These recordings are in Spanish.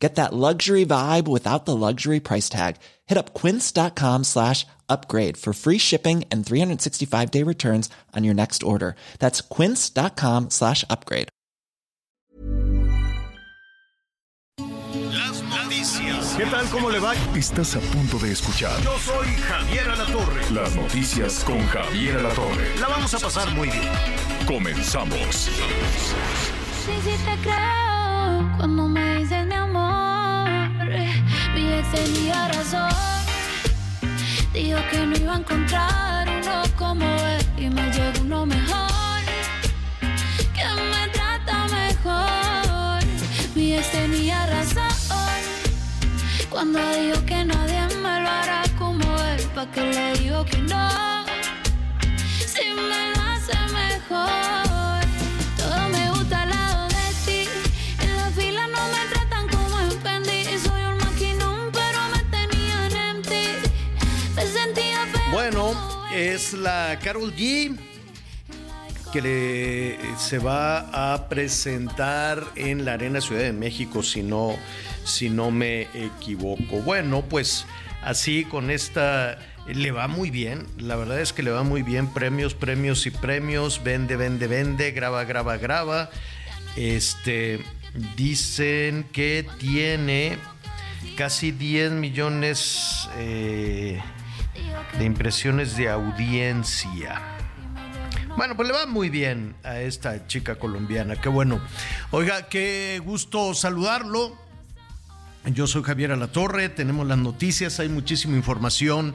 Get that luxury vibe without the luxury price tag. Hit up quince.com slash upgrade for free shipping and 365 day returns on your next order. That's quince.com slash upgrade. Las noticias. ¿Qué tal? ¿Cómo le va? Estás a punto de escuchar Yo soy Javier Alatorre. las noticias con Javier Alatorre. La vamos a pasar muy bien. Comenzamos. Sí, sí te creo cuando me dices mi amor. Mi ex tenía razón. Dijo que no iba a encontrar uno como él y me llegó uno mejor. Que me trata mejor. Mi ex tenía razón. Cuando dijo que nadie me lo hará como él. Pa' que le digo que no. Si me lo hace mejor. La Carol G que le- se va a presentar en la Arena Ciudad de México, si no, si no me equivoco. Bueno, pues así con esta le va muy bien. La verdad es que le va muy bien. Premios, premios y premios. Vende, vende, vende. Graba, graba, graba. Este dicen que tiene casi 10 millones eh, de impresiones de audiencia. Bueno, pues le va muy bien a esta chica colombiana, qué bueno. Oiga, qué gusto saludarlo. Yo soy Javier Alatorre, tenemos las noticias, hay muchísima información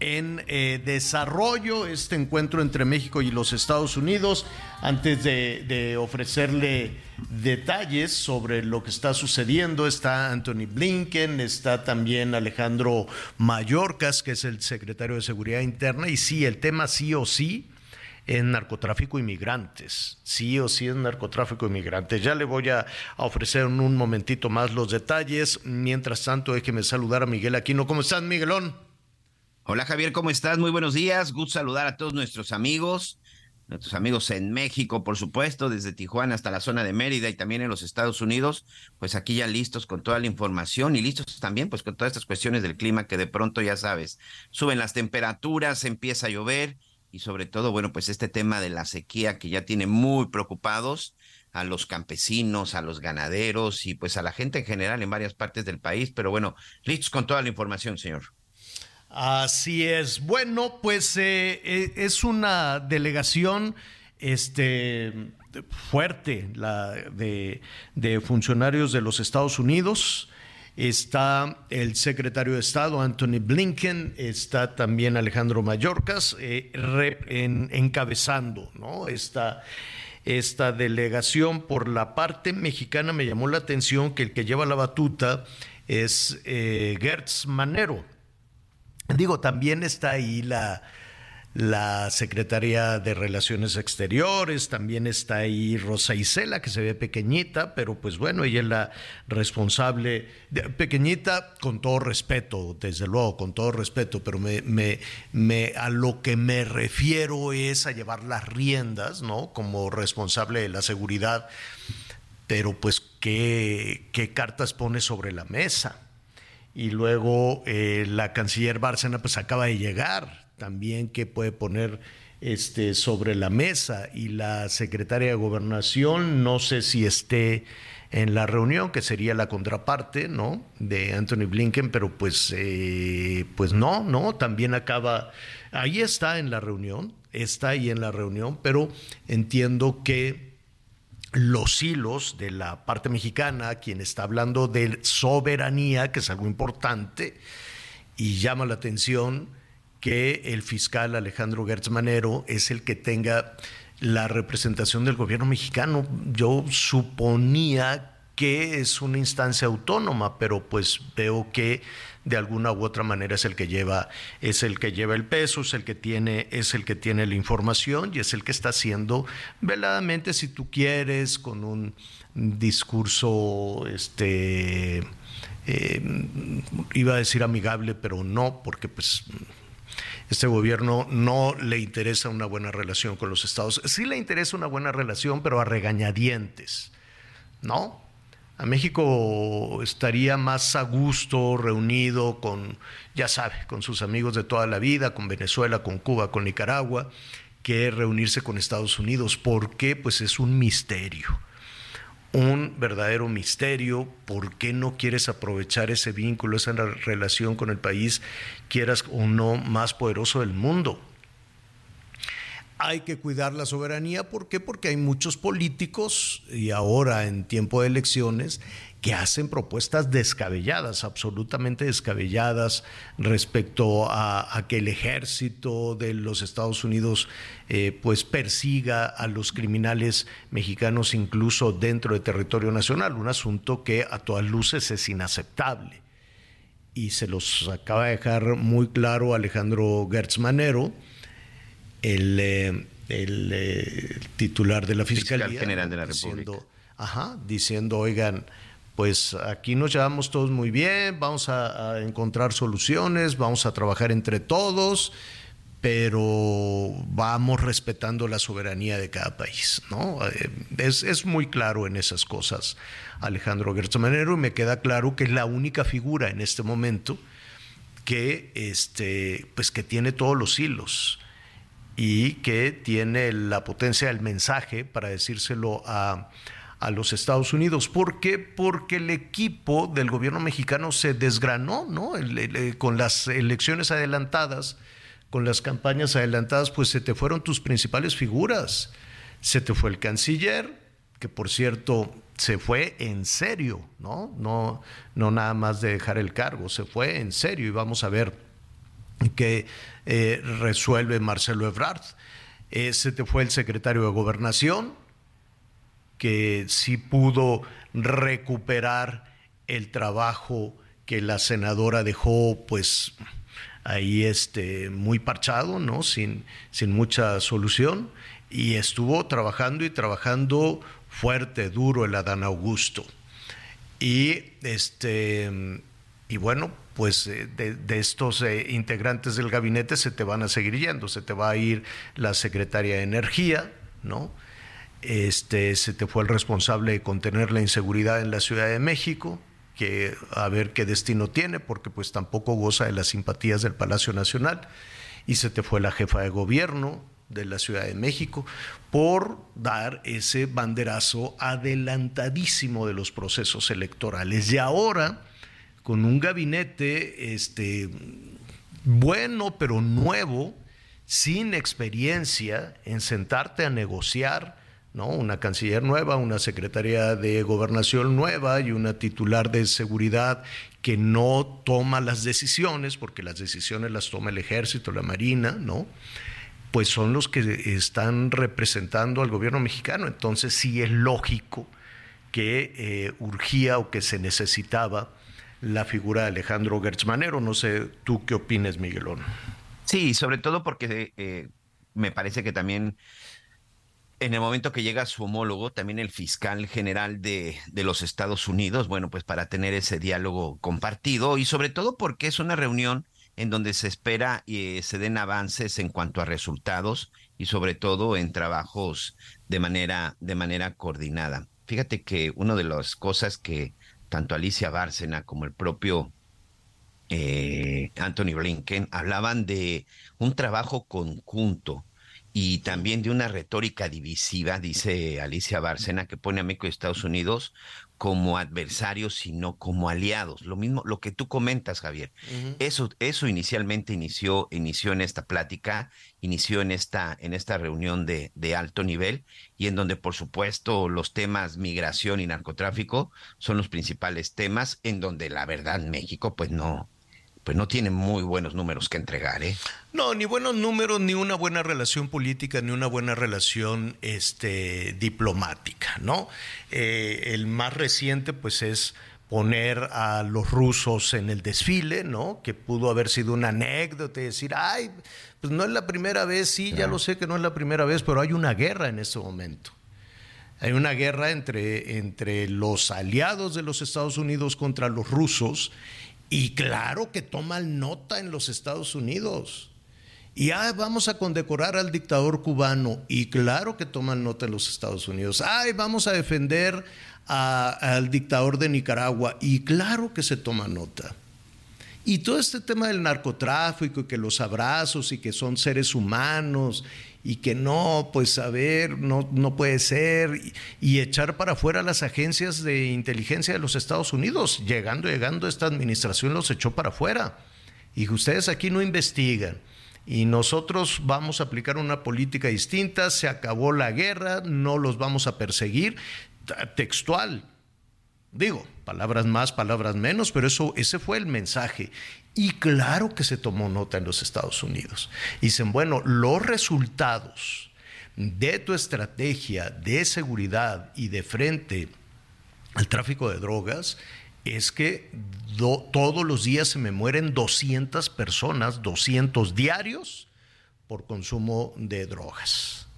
en eh, desarrollo, este encuentro entre México y los Estados Unidos. Antes de, de ofrecerle detalles sobre lo que está sucediendo, está Anthony Blinken, está también Alejandro Mayorkas, que es el secretario de Seguridad Interna, y sí, el tema sí o sí en narcotráfico y migrantes. Sí o sí en narcotráfico y migrantes. Ya le voy a, a ofrecer en un momentito más los detalles. Mientras tanto, déjeme saludar a Miguel Aquino. ¿Cómo estás, Miguelón? Hola Javier, ¿cómo estás? Muy buenos días. Gusto saludar a todos nuestros amigos, nuestros amigos en México, por supuesto, desde Tijuana hasta la zona de Mérida y también en los Estados Unidos, pues aquí ya listos con toda la información y listos también pues con todas estas cuestiones del clima que de pronto ya sabes, suben las temperaturas, empieza a llover y sobre todo, bueno, pues este tema de la sequía que ya tiene muy preocupados a los campesinos, a los ganaderos y pues a la gente en general en varias partes del país, pero bueno, listos con toda la información, señor. Así es. Bueno, pues eh, eh, es una delegación este, fuerte la de, funcionarios de los Estados Unidos. Está el secretario de Estado, Anthony Blinken, está también Alejandro Mayorkas, eh, en- encabezando ¿no? esta, esta delegación. Por la parte mexicana me llamó la atención que el que lleva la batuta es eh, Gertz Manero. Digo, también está ahí la, la Secretaría de Relaciones Exteriores, también está ahí Rosa Isela, que se ve pequeñita, pero pues bueno, ella es la responsable, pequeñita con todo respeto, desde luego, con todo respeto, pero me, me, me- a lo que me refiero es a llevar las riendas, ¿no? Como responsable de la seguridad, pero pues, ¿qué, qué cartas pone sobre la mesa? Y luego eh, la canciller Bárcena pues acaba de llegar también que puede poner este, sobre la mesa y la secretaria de gobernación no sé si esté en la reunión que sería la contraparte no de Anthony Blinken pero pues eh, pues no no también acaba ahí está en la reunión está ahí en la reunión pero entiendo que los hilos de la parte mexicana, quien está hablando de soberanía, que es algo importante, y llama la atención que el fiscal Alejandro Gertz Manero es el que tenga la representación del gobierno mexicano. Yo suponía que es una instancia autónoma, pero pues veo que de alguna u otra manera es el que lleva es el que lleva el peso, es el que tiene es el que tiene la información y es el que está haciendo veladamente si tú quieres con un discurso este eh, iba a decir amigable, pero no, porque pues este gobierno no le interesa una buena relación con los estados. Sí le interesa una buena relación, pero a regañadientes, ¿no? México estaría más a gusto reunido con, ya sabe, con sus amigos de toda la vida, con Venezuela, con Cuba, con Nicaragua, que reunirse con Estados Unidos. ¿Por qué? Pues es un misterio un verdadero misterio. ¿Por qué no quieres aprovechar ese vínculo, esa relación con el país, quieras o no, más poderoso del mundo? Hay que cuidar la soberanía. ¿Por qué? Porque hay muchos políticos, y ahora en tiempo de elecciones, que hacen propuestas descabelladas, absolutamente descabelladas respecto a, que el ejército de los Estados Unidos eh, pues persiga a los criminales mexicanos incluso dentro de territorio nacional, un asunto que a todas luces es inaceptable. Y se los acaba de dejar muy claro Alejandro Gertz Manero, el, eh, eh, titular de la Fiscalía. Fiscal General de la República. Ajá, diciendo, oigan, pues aquí nos llevamos todos muy bien, vamos a, encontrar soluciones, vamos a trabajar entre todos, pero vamos respetando la soberanía de cada país. ¿no? Eh, es, muy claro en esas cosas Alejandro Gertzamanero y me queda claro que es la única figura en este momento que, este, pues que tiene todos los hilos y que tiene la potencia del mensaje para decírselo a a los Estados Unidos. ¿Por qué? Porque el equipo del gobierno mexicano se desgranó, ¿no? con las elecciones adelantadas, con las campañas adelantadas, pues se te fueron tus principales figuras. Se te fue el canciller, que por cierto se fue en serio, ¿no? No, no nada más de dejar el cargo, se fue en serio y vamos a ver qué eh, resuelve Marcelo Ebrard. Eh, se te fue el secretario de Gobernación, que sí pudo recuperar el trabajo que la senadora dejó pues ahí este muy parchado, ¿no? Sin, sin mucha solución y estuvo trabajando y trabajando fuerte, duro el Adán Augusto. Y este y bueno, pues eh, de, estos eh, integrantes del gabinete se te van a seguir yendo, se te va a ir la secretaria de Energía, ¿no? Este, se te fue el responsable de contener la inseguridad en la Ciudad de México, que a ver qué destino tiene, porque pues tampoco goza de las simpatías del Palacio Nacional, y se te fue la jefa de gobierno de la Ciudad de México por dar ese banderazo adelantadísimo de los procesos electorales. Y ahora, con un gabinete este, bueno, pero nuevo, sin experiencia en sentarte a negociar, ¿no? Una canciller nueva, una secretaria de gobernación nueva y una titular de seguridad que no toma las decisiones, porque las decisiones las toma el ejército, la marina, ¿no? Pues son los que están representando al gobierno mexicano. Entonces sí es lógico que eh, urgía o que se necesitaba la figura de Alejandro Gertzmanero. No sé, ¿tú qué opinas, Miguelón? Sí, sobre todo porque eh, me parece que también en el momento que llega su homólogo, también el fiscal general de, de, los Estados Unidos, bueno, pues para tener ese diálogo compartido y sobre todo porque es una reunión en donde se espera y eh, se den avances en cuanto a resultados y sobre todo en trabajos de manera, de manera coordinada. Fíjate que una de las cosas que tanto Alicia Bárcena como el propio eh, Anthony Blinken hablaban de un trabajo conjunto y también de una retórica divisiva, dice Alicia Bárcena, que pone a México y Estados Unidos como adversarios, sino como aliados. Lo mismo, lo que tú comentas, Javier. Eso, eso inicialmente inició, inició en esta plática, inició en esta, en esta reunión de, de alto nivel, y en donde, por supuesto, los temas migración y narcotráfico son los principales temas, en donde la verdad México, pues no, pues no tiene muy buenos números que entregar, ¿eh? No, ni buenos números, ni una buena relación política, ni una buena relación este, diplomática, ¿no? Eh, el más reciente, pues, es poner a los rusos en el desfile, ¿no? Que pudo haber sido una anécdota y decir, ay, pues no es la primera vez, sí, ya lo sé que no es la primera vez, pero hay una guerra en este momento. Hay una guerra entre, entre los aliados de los Estados Unidos contra los rusos y claro que toman nota en los Estados Unidos. Y ah, vamos a condecorar al dictador cubano. Y claro que toman nota en los Estados Unidos. Ay, vamos a defender al dictador de Nicaragua. Y claro que se toma nota. Y todo este tema del narcotráfico y que los abrazos y que son seres humanos y que no, pues a ver, no, no puede ser, y, echar para afuera las agencias de inteligencia de los Estados Unidos. Llegando, llegando, esta administración los echó para afuera. Y ustedes aquí no investigan. Y nosotros vamos a aplicar una política distinta, se acabó la guerra, no los vamos a perseguir. Textual, Digo, palabras más, palabras menos, pero eso, ese fue el mensaje. Y claro que se tomó nota en los Estados Unidos. Dicen, bueno, los resultados de tu estrategia de seguridad y de frente al tráfico de drogas es que todos los días se me mueren 200 personas, 200 diarios, por consumo de drogas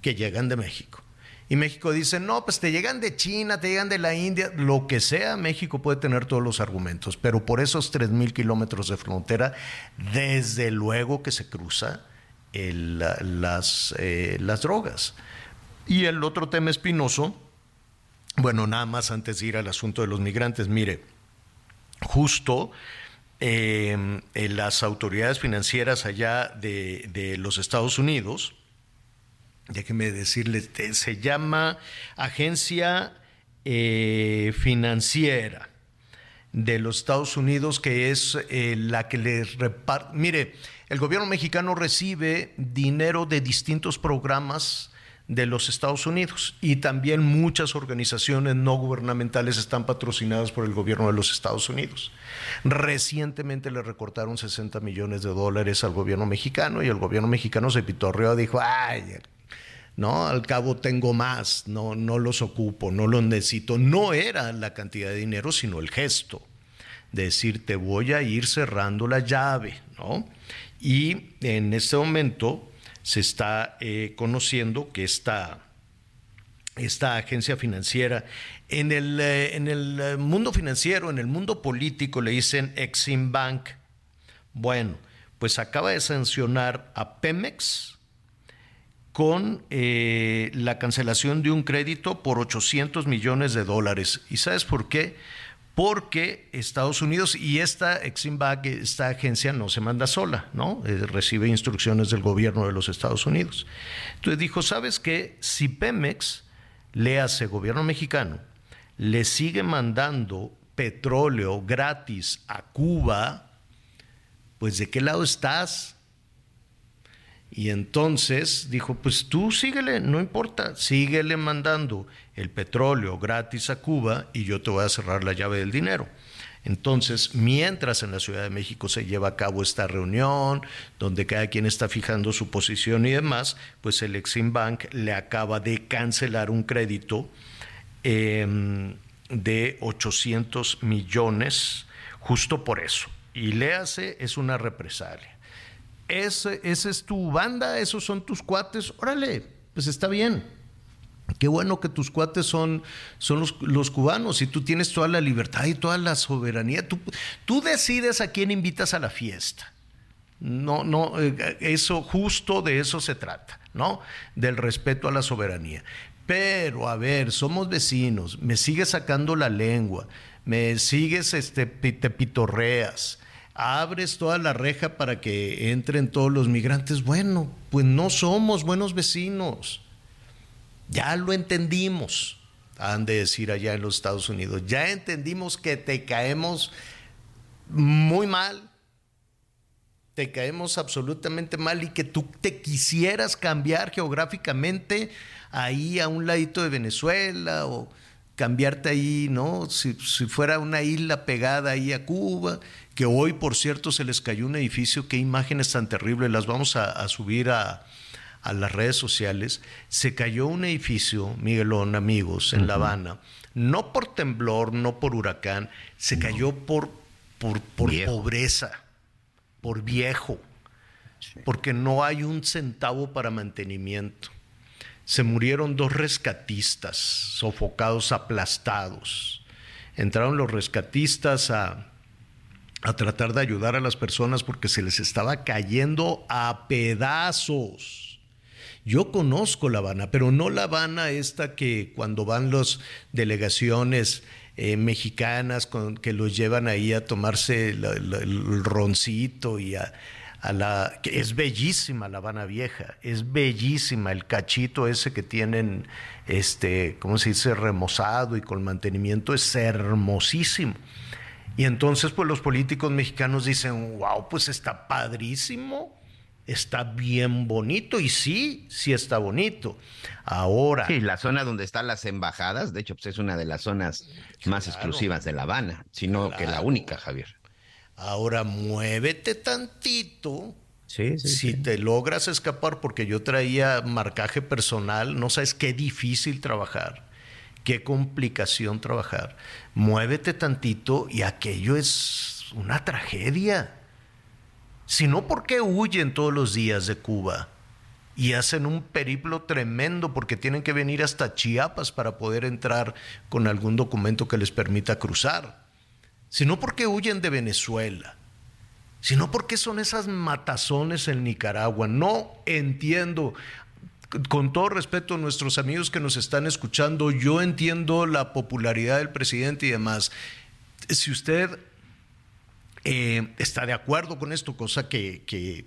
que llegan de México. Y México dice, no, pues te llegan de China, te llegan de la India, lo que sea, México puede tener todos los argumentos, pero por esos 3.000 kilómetros de frontera, desde luego que se cruza las, eh, las drogas. Y el otro tema espinoso, bueno, nada más antes de ir al asunto de los migrantes, mire, justo en las autoridades financieras allá de, de los Estados Unidos, déjeme decirle, se llama Agencia eh, Financiera de los Estados Unidos, que es eh, la que les reparte. Mire, el gobierno mexicano recibe dinero de distintos programas de los Estados Unidos y también muchas organizaciones no gubernamentales están patrocinadas por el gobierno de los Estados Unidos. Recientemente le recortaron 60 millones de dólares al gobierno mexicano y el gobierno mexicano se pitorreó, dijo, ay, ¿no? Al cabo tengo más, no, no los ocupo, no los necesito. No era la cantidad de dinero, sino el gesto de decir, te voy a ir cerrando la llave, ¿no? Y en este momento se está eh, conociendo que esta, esta agencia financiera, en el, eh, en el eh, mundo financiero, en el mundo político, le dicen Exim Bank. Bueno, pues acaba de sancionar a Pemex, con eh, la cancelación de un crédito por 800 millones de dólares. ¿Y sabes por qué? Porque Estados Unidos y esta Exim Bank, esta agencia no se manda sola, ¿no? Eh, recibe instrucciones del gobierno de los Estados Unidos. Entonces dijo, ¿sabes qué? Si Pemex, le hace gobierno mexicano, le sigue mandando petróleo gratis a Cuba, pues ¿de qué lado estás? Y entonces dijo, pues tú síguele, no importa, síguele mandando el petróleo gratis a Cuba y yo te voy a cerrar la llave del dinero. Entonces, mientras en la Ciudad de México se lleva a cabo esta reunión, donde cada quien está fijando su posición y demás, pues el Exim Bank le acaba de cancelar un crédito em, de 800 millones justo por eso. Y le hace, es una represalia ese, es tu banda, esos son tus cuates, órale, pues está bien. Qué bueno que tus cuates son, son los, cubanos y tú tienes toda la libertad y toda la soberanía. Tú, tú decides a quién invitas a la fiesta. No, no, eh, eso justo de eso se trata, ¿no? Del respeto a la soberanía. Pero, a ver, somos vecinos, me sigues sacando la lengua, me sigues, este, te pitorreas, abres toda la reja para que entren todos los migrantes. Bueno, pues no somos buenos vecinos. Ya lo entendimos, han de decir allá en los Estados Unidos. Ya entendimos que te caemos muy mal, te caemos absolutamente mal y que tú te quisieras cambiar geográficamente ahí a un ladito de Venezuela o cambiarte ahí, ¿no? Si, si, fuera una isla pegada ahí a Cuba, que hoy, por cierto, se les cayó un edificio, qué imágenes tan terribles, las vamos a, a subir a, a, las redes sociales. Se cayó un edificio, Miguelón, amigos, en uh -huh. La Habana, no por temblor, no por huracán, se no. cayó por, por, por pobreza, por viejo, sí. porque no hay un centavo para mantenimiento se murieron dos rescatistas, sofocados, aplastados. Entraron los rescatistas a, a, tratar de ayudar a las personas porque se les estaba cayendo a pedazos. Yo conozco La Habana, pero no La Habana esta que cuando van las delegaciones eh, mexicanas que los llevan ahí a tomarse el roncito y a, a la que es bellísima la Habana Vieja, es bellísima el cachito ese que tienen, este, ¿cómo se dice? remozado y con mantenimiento es hermosísimo. Y entonces pues los políticos mexicanos dicen, wow, pues está padrísimo, está bien bonito y sí, sí está bonito. Ahora. Sí, la zona donde están las embajadas, de hecho, pues es una de las zonas claro, más exclusivas de La Habana, sino claro. que la única, Javier. Ahora muévete tantito. Sí, sí, si sí. te logras escapar, porque yo traía marcaje personal, no sabes qué difícil trabajar, qué complicación trabajar. Muévete tantito y aquello es una tragedia. Si no, ¿por qué huyen todos los días de Cuba? Y hacen un periplo tremendo porque tienen que venir hasta Chiapas para poder entrar con algún documento que les permita cruzar sino porque huyen de Venezuela, sino porque son esas matazones en Nicaragua. No entiendo, con todo respeto a nuestros amigos que nos están escuchando, yo entiendo la popularidad del presidente y demás. Si usted eh, está de acuerdo con esto, cosa que, que,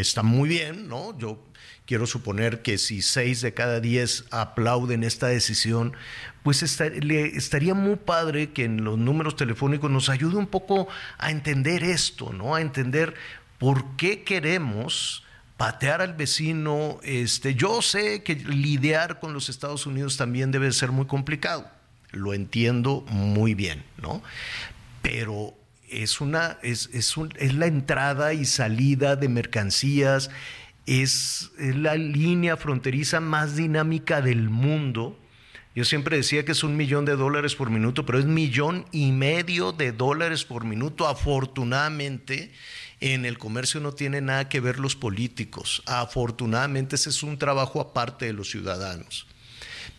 está muy bien, ¿no? Yo quiero suponer que si seis de cada diez aplauden esta decisión, pues le, estaría muy padre que en los números telefónicos nos ayude un poco a entender esto, ¿no? A entender por qué queremos patear al vecino. Este, yo sé que lidiar con los Estados Unidos también debe ser muy complicado, lo entiendo muy bien, ¿no? Pero es, una, es, es, un, es la entrada y salida de mercancías, es, es la línea fronteriza más dinámica del mundo. Yo siempre decía que es un millón de dólares por minuto, pero es millón y medio de dólares por minuto. Afortunadamente, en el comercio no tiene nada que ver los políticos. Afortunadamente, ese es un trabajo aparte de los ciudadanos.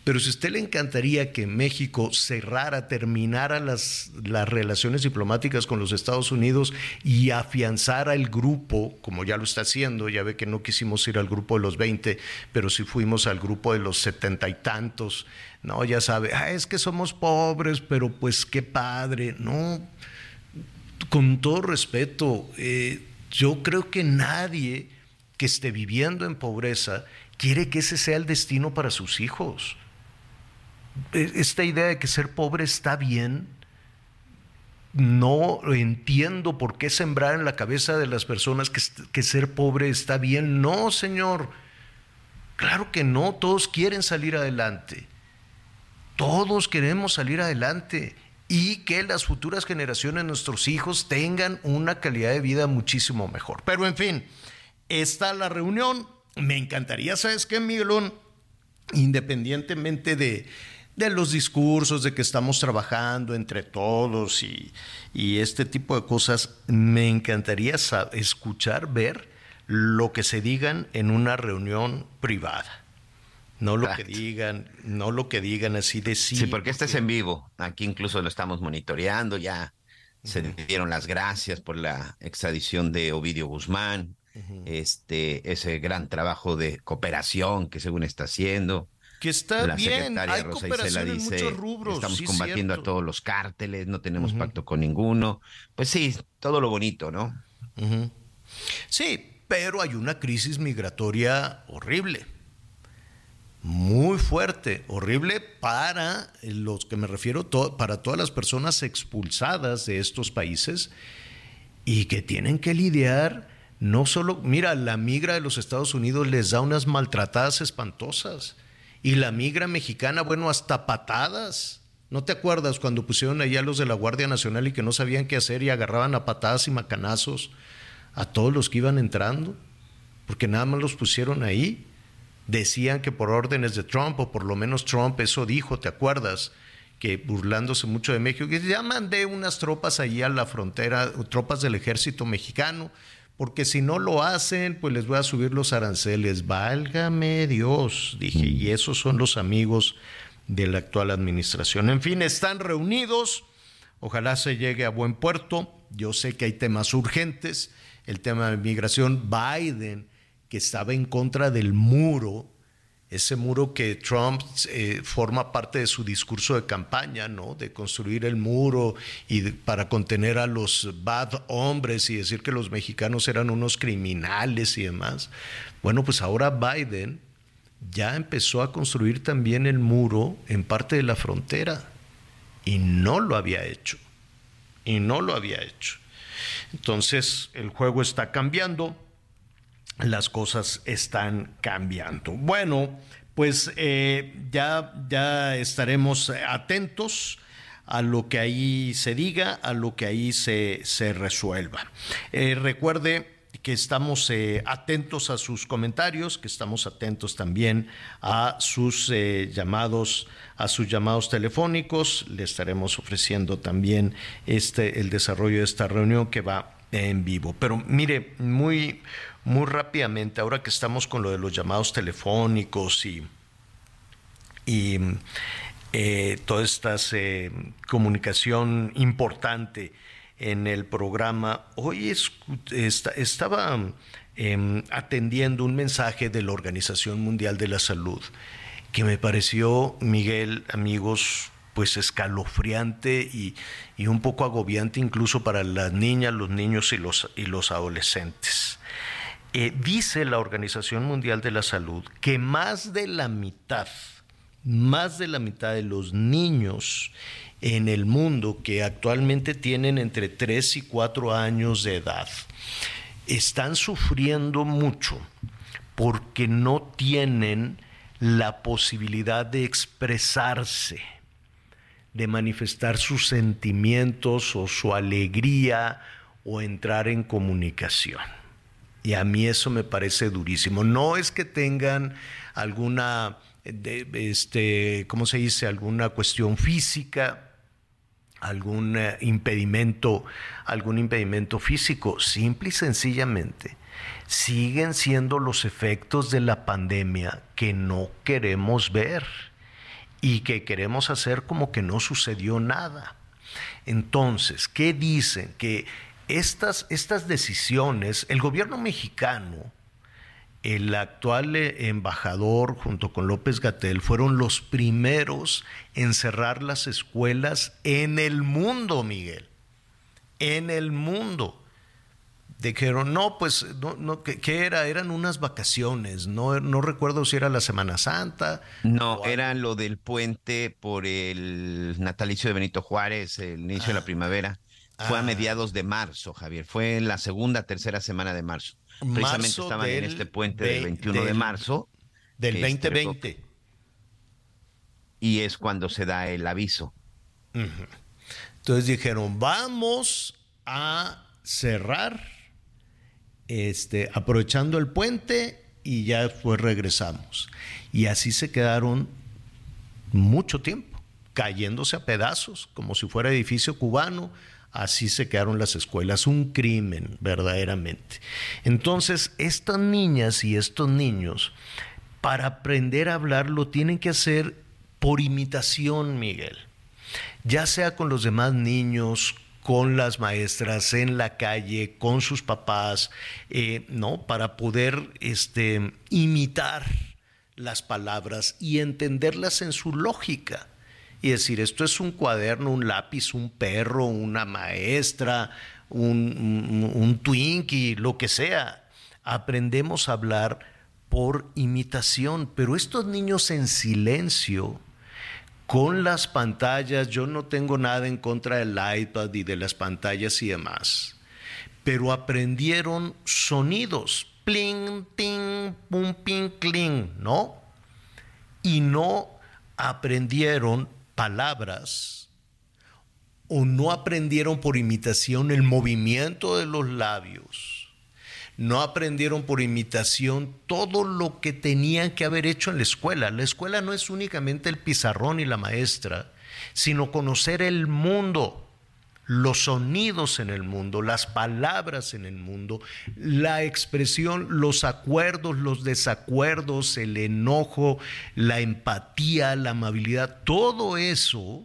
Pero si a usted le encantaría que México cerrara, terminara las, las, relaciones diplomáticas con los Estados Unidos y afianzara el grupo, como ya lo está haciendo, ya ve que no quisimos ir al grupo de los 20, pero sí fuimos al grupo de los setenta y tantos, no, ya sabe, ah, es que somos pobres, pero pues qué padre, no, con todo respeto, eh, yo creo que nadie que esté viviendo en pobreza quiere que ese sea el destino para sus hijos esta idea de que ser pobre está bien, no entiendo por qué sembrar en la cabeza de las personas que, que, ser pobre está bien. No, señor. Claro que no, todos quieren salir adelante. Todos queremos salir adelante y que las futuras generaciones, nuestros hijos, tengan una calidad de vida muchísimo mejor. Pero en fin, está la reunión. Me encantaría, ¿sabes qué, Miguelón? Independientemente de, de los discursos, de que estamos trabajando entre todos y, y este tipo de cosas, me encantaría escuchar, ver lo que se digan en una reunión privada. No lo que digan, no lo que digan así de sí. Sí, porque este es en vivo. Aquí incluso lo estamos monitoreando. Ya uh -huh. se dieron las gracias por la extradición de Ovidio Guzmán, uh -huh. este, ese gran trabajo de cooperación que según está haciendo que está la bien, secretaria hay Rosa cooperación Isela dice, rubros. estamos sí, combatiendo cierto. a todos los cárteles, no tenemos uh -huh. pacto con ninguno. Pues sí, todo lo bonito, ¿no? Sí, pero hay una crisis migratoria horrible, muy fuerte, horrible para los que me refiero, para todas las personas expulsadas de estos países y que tienen que lidiar no solo, mira, la migra de los Estados Unidos les da unas maltratadas espantosas y la migra mexicana, bueno, hasta patadas ¿No te acuerdas cuando pusieron allá los de la Guardia Nacional y que no sabían qué hacer y agarraban a patadas y macanazos a todos los que iban entrando? Porque nada más los pusieron ahí. Decían que por órdenes de Trump, o por lo menos Trump eso dijo, ¿te acuerdas? Que burlándose mucho de México, que ya mandé unas tropas allí a la frontera, tropas del ejército mexicano, porque si no lo hacen, pues les voy a subir los aranceles. Válgame Dios, dije, y esos son los amigos de la actual administración. En fin, están reunidos, ojalá se llegue a buen puerto. Yo sé que hay temas urgentes, el tema de migración, Biden, que estaba en contra del muro, ese muro que Trump eh, forma parte de su discurso de campaña, ¿no? De construir el muro y para contener a los bad hombres y decir que los mexicanos eran unos criminales y demás. Bueno, pues ahora Biden ya empezó a construir también el muro en parte de la frontera y no lo había hecho. Y no lo había hecho. Entonces el juego está cambiando las cosas están cambiando. Bueno, pues eh, ya, ya estaremos atentos a lo que ahí se diga, a lo que ahí se, se resuelva. Eh, recuerde que estamos eh, atentos a sus comentarios, que estamos atentos también a sus llamados, a sus llamados telefónicos. Le estaremos ofreciendo también este, el desarrollo de esta reunión que va en vivo. Pero mire, muy, muy rápidamente, ahora que estamos con lo de los llamados telefónicos y, y eh, toda esta eh, comunicación importante en el programa, hoy estaba em, atendiendo un mensaje de la Organización Mundial de la Salud que me pareció, Miguel, amigos, pues escalofriante y, y, un poco agobiante incluso para las niñas, los niños y los, y los adolescentes. Eh, dice la Organización Mundial de la Salud que más de la mitad, más de la mitad de los niños en el mundo que actualmente tienen entre 3 y 4 años de edad están sufriendo mucho porque no tienen la posibilidad de expresarse, de manifestar sus sentimientos o su alegría o entrar en comunicación. Y a mí eso me parece durísimo. No es que tengan alguna, este, ¿cómo se dice? Alguna cuestión física, algún eh, impedimento, algún impedimento físico. Simple y sencillamente siguen siendo los efectos de la pandemia que no queremos ver y que queremos hacer como que no sucedió nada. Entonces, ¿qué dicen? Que estas, estas decisiones, el gobierno mexicano, el actual eh, embajador junto con López Gatel fueron los primeros en cerrar las escuelas en el mundo, Miguel. En el mundo. Dijeron, no, pues, no, no, ¿qué, era? Eran unas vacaciones, no, no recuerdo si era la Semana Santa. No, era lo del puente por el natalicio de Benito Juárez, el inicio de la ah. primavera. Fue a ah. mediados de marzo, Javier. Fue en la segunda, tercera semana de marzo. Precisamente estaban en este puente del 21 de marzo. Del 2020. y es cuando se da el aviso. Entonces dijeron, vamos a cerrar, este, aprovechando el puente y ya después regresamos. Y así se quedaron mucho tiempo, cayéndose a pedazos, como si fuera edificio cubano Así se quedaron las escuelas, un crimen verdaderamente. Entonces, estas niñas y estos niños, para aprender a hablar, lo tienen que hacer por imitación, Miguel. Ya sea con los demás niños, con las maestras en la calle, con sus papás, eh, ¿no? Para poder este, imitar las palabras y entenderlas en su lógica y decir, esto es un cuaderno, un lápiz, un perro, una maestra, un, Twinkie, lo que sea. Aprendemos a hablar por imitación, pero estos niños en silencio, con las pantallas, yo no tengo nada en contra del iPad y de las pantallas y demás, pero aprendieron sonidos, pling, ting, pum, ping, cling, ¿no? Y no aprendieron palabras o no aprendieron por imitación el movimiento de los labios, no aprendieron por imitación todo lo que tenían que haber hecho en la escuela. La escuela no es únicamente el pizarrón y la maestra, sino conocer el mundo, los sonidos en el mundo, las palabras en el mundo, la expresión, los acuerdos, los desacuerdos, el enojo, la empatía, la amabilidad, todo eso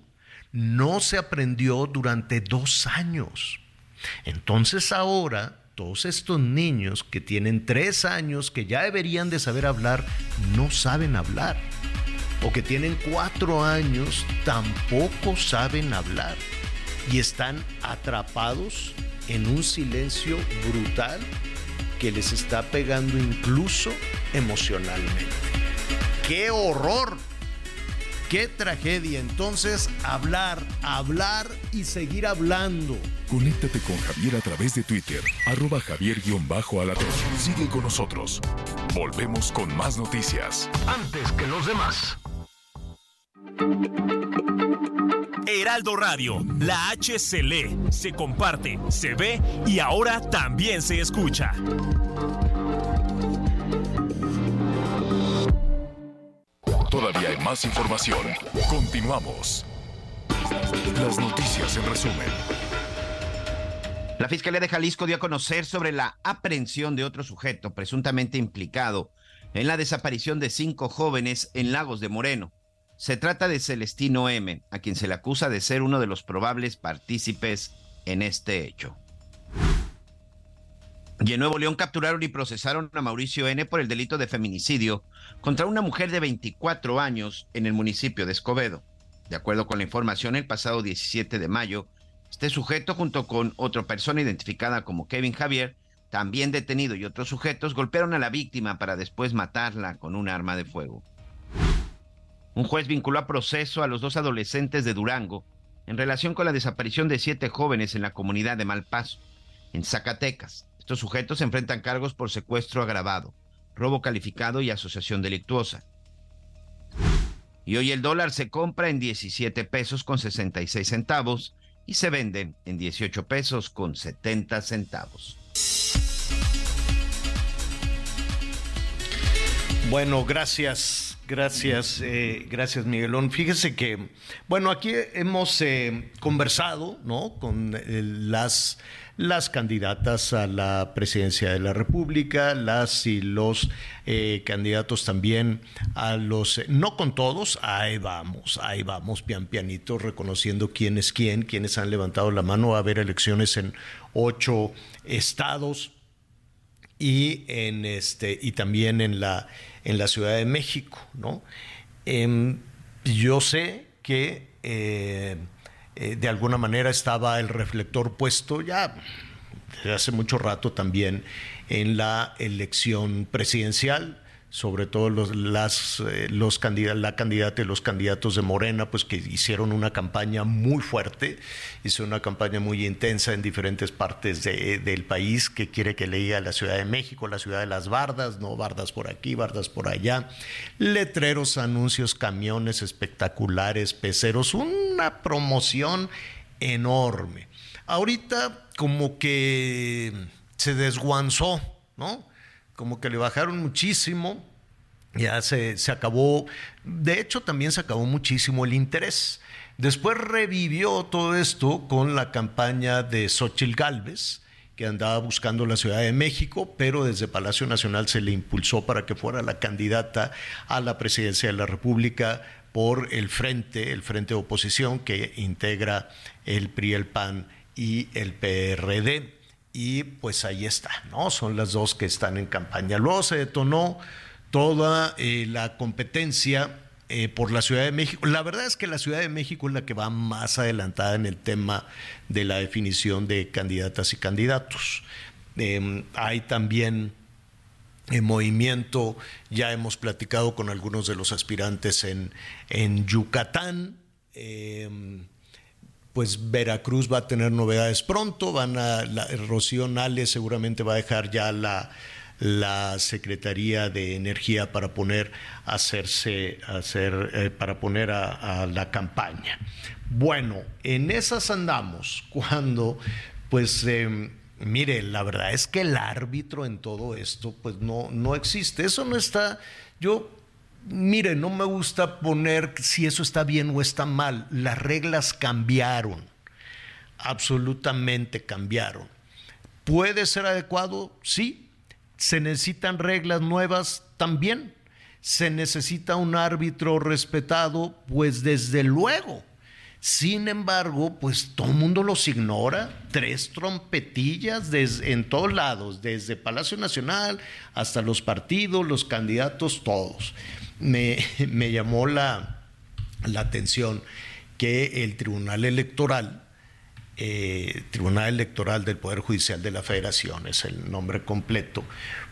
no se aprendió durante dos años. Entonces ahora todos estos niños que tienen tres años, que ya deberían de saber hablar, no saben hablar. O que tienen cuatro años, tampoco saben hablar. Y están atrapados en un silencio brutal que les está pegando incluso emocionalmente. ¡Qué horror! ¡Qué tragedia! Entonces, hablar, hablar y seguir hablando. Conéctate con Javier a través de Twitter, arroba javier-alatón. Sigue con nosotros. Volvemos con más noticias. Antes que los demás. Heraldo Radio, la H se lee, se comparte, se ve y ahora también se escucha. Todavía hay más información. Continuamos. Las noticias en resumen. La Fiscalía de Jalisco dio a conocer sobre la aprehensión de otro sujeto presuntamente implicado en la desaparición de cinco jóvenes en Lagos de Moreno. Se trata de Celestino M., a quien se le acusa de ser uno de los probables partícipes en este hecho. Y en Nuevo León capturaron y procesaron a Mauricio N. por el delito de feminicidio contra una mujer de 24 años en el municipio de Escobedo. De acuerdo con la información, el pasado 17 de mayo, este sujeto, junto con otra persona identificada como Kevin Javier, también detenido y otros sujetos, golpearon a la víctima para después matarla con un arma de fuego. Un juez vinculó a proceso a los dos adolescentes de Durango en relación con la desaparición de siete jóvenes en la comunidad de Malpaso, en Zacatecas. Estos sujetos enfrentan cargos por secuestro agravado, robo calificado y asociación delictuosa. Y hoy el dólar se compra en 17 pesos con 66 centavos y se vende en 18 pesos con 70 centavos. Bueno, gracias, gracias, eh, gracias Miguelón. Fíjese que, bueno, aquí hemos eh, conversado, ¿no? Con eh, las, las candidatas a la presidencia de la República, las y los candidatos también a los, no con todos, ahí vamos, ahí vamos, pian pianito, reconociendo quién es quién, quiénes han levantado la mano. A haber elecciones en ocho estados y en este y también en la en la Ciudad de México, ¿no? Em, yo sé que eh, eh, de alguna manera estaba el reflector puesto ya desde hace mucho rato también en la elección presidencial sobre todo los, las, eh, los la candidata y los candidatos de Morena, pues que hicieron una campaña muy fuerte, hizo una campaña muy intensa en diferentes partes de, del país, que quiere que le diga la Ciudad de México, la ciudad de las bardas, no bardas por aquí, bardas por allá, letreros, anuncios, camiones espectaculares, peceros, una promoción enorme. Ahorita como que se desguanzó, ¿no? Como que le bajaron muchísimo, ya se, se, acabó, de hecho también se acabó muchísimo el interés. Después revivió todo esto con la campaña de Xochitl Galvez, que andaba buscando la Ciudad de México, pero desde Palacio Nacional se le impulsó para que fuera la candidata a la presidencia de la República por el frente, el frente de oposición que integra el PRI, el PAN y el PRD y pues ahí está, ¿no? Son las dos que están en campaña. Luego se detonó toda eh, la competencia eh, por la Ciudad de México. La verdad es que la Ciudad de México es la que va más adelantada en el tema de la definición de candidatas y candidatos. Em, hay también en movimiento, ya hemos platicado con algunos de los aspirantes en, en Yucatán. Em, pues Veracruz va a tener novedades pronto, van a, la, Rocío Nale seguramente va a dejar ya la, la Secretaría de Energía para poner hacerse, hacer, eh, para poner a, la campaña. Bueno, en esas andamos cuando, pues, em, mire, la verdad es que el árbitro en todo esto, pues no, no existe. Eso no está, yo mire, no me gusta poner si eso está bien o está mal. Las reglas cambiaron, absolutamente cambiaron. ¿Puede ser adecuado? Sí. ¿Se necesitan reglas nuevas? También. ¿Se necesita un árbitro respetado? Pues desde luego. Sin embargo, pues todo el mundo los ignora. Tres trompetillas en todos lados, desde Palacio Nacional hasta los partidos, los candidatos, todos me, llamó la, atención que el Tribunal Electoral, eh, Tribunal Electoral del Poder Judicial de la Federación, es el nombre completo,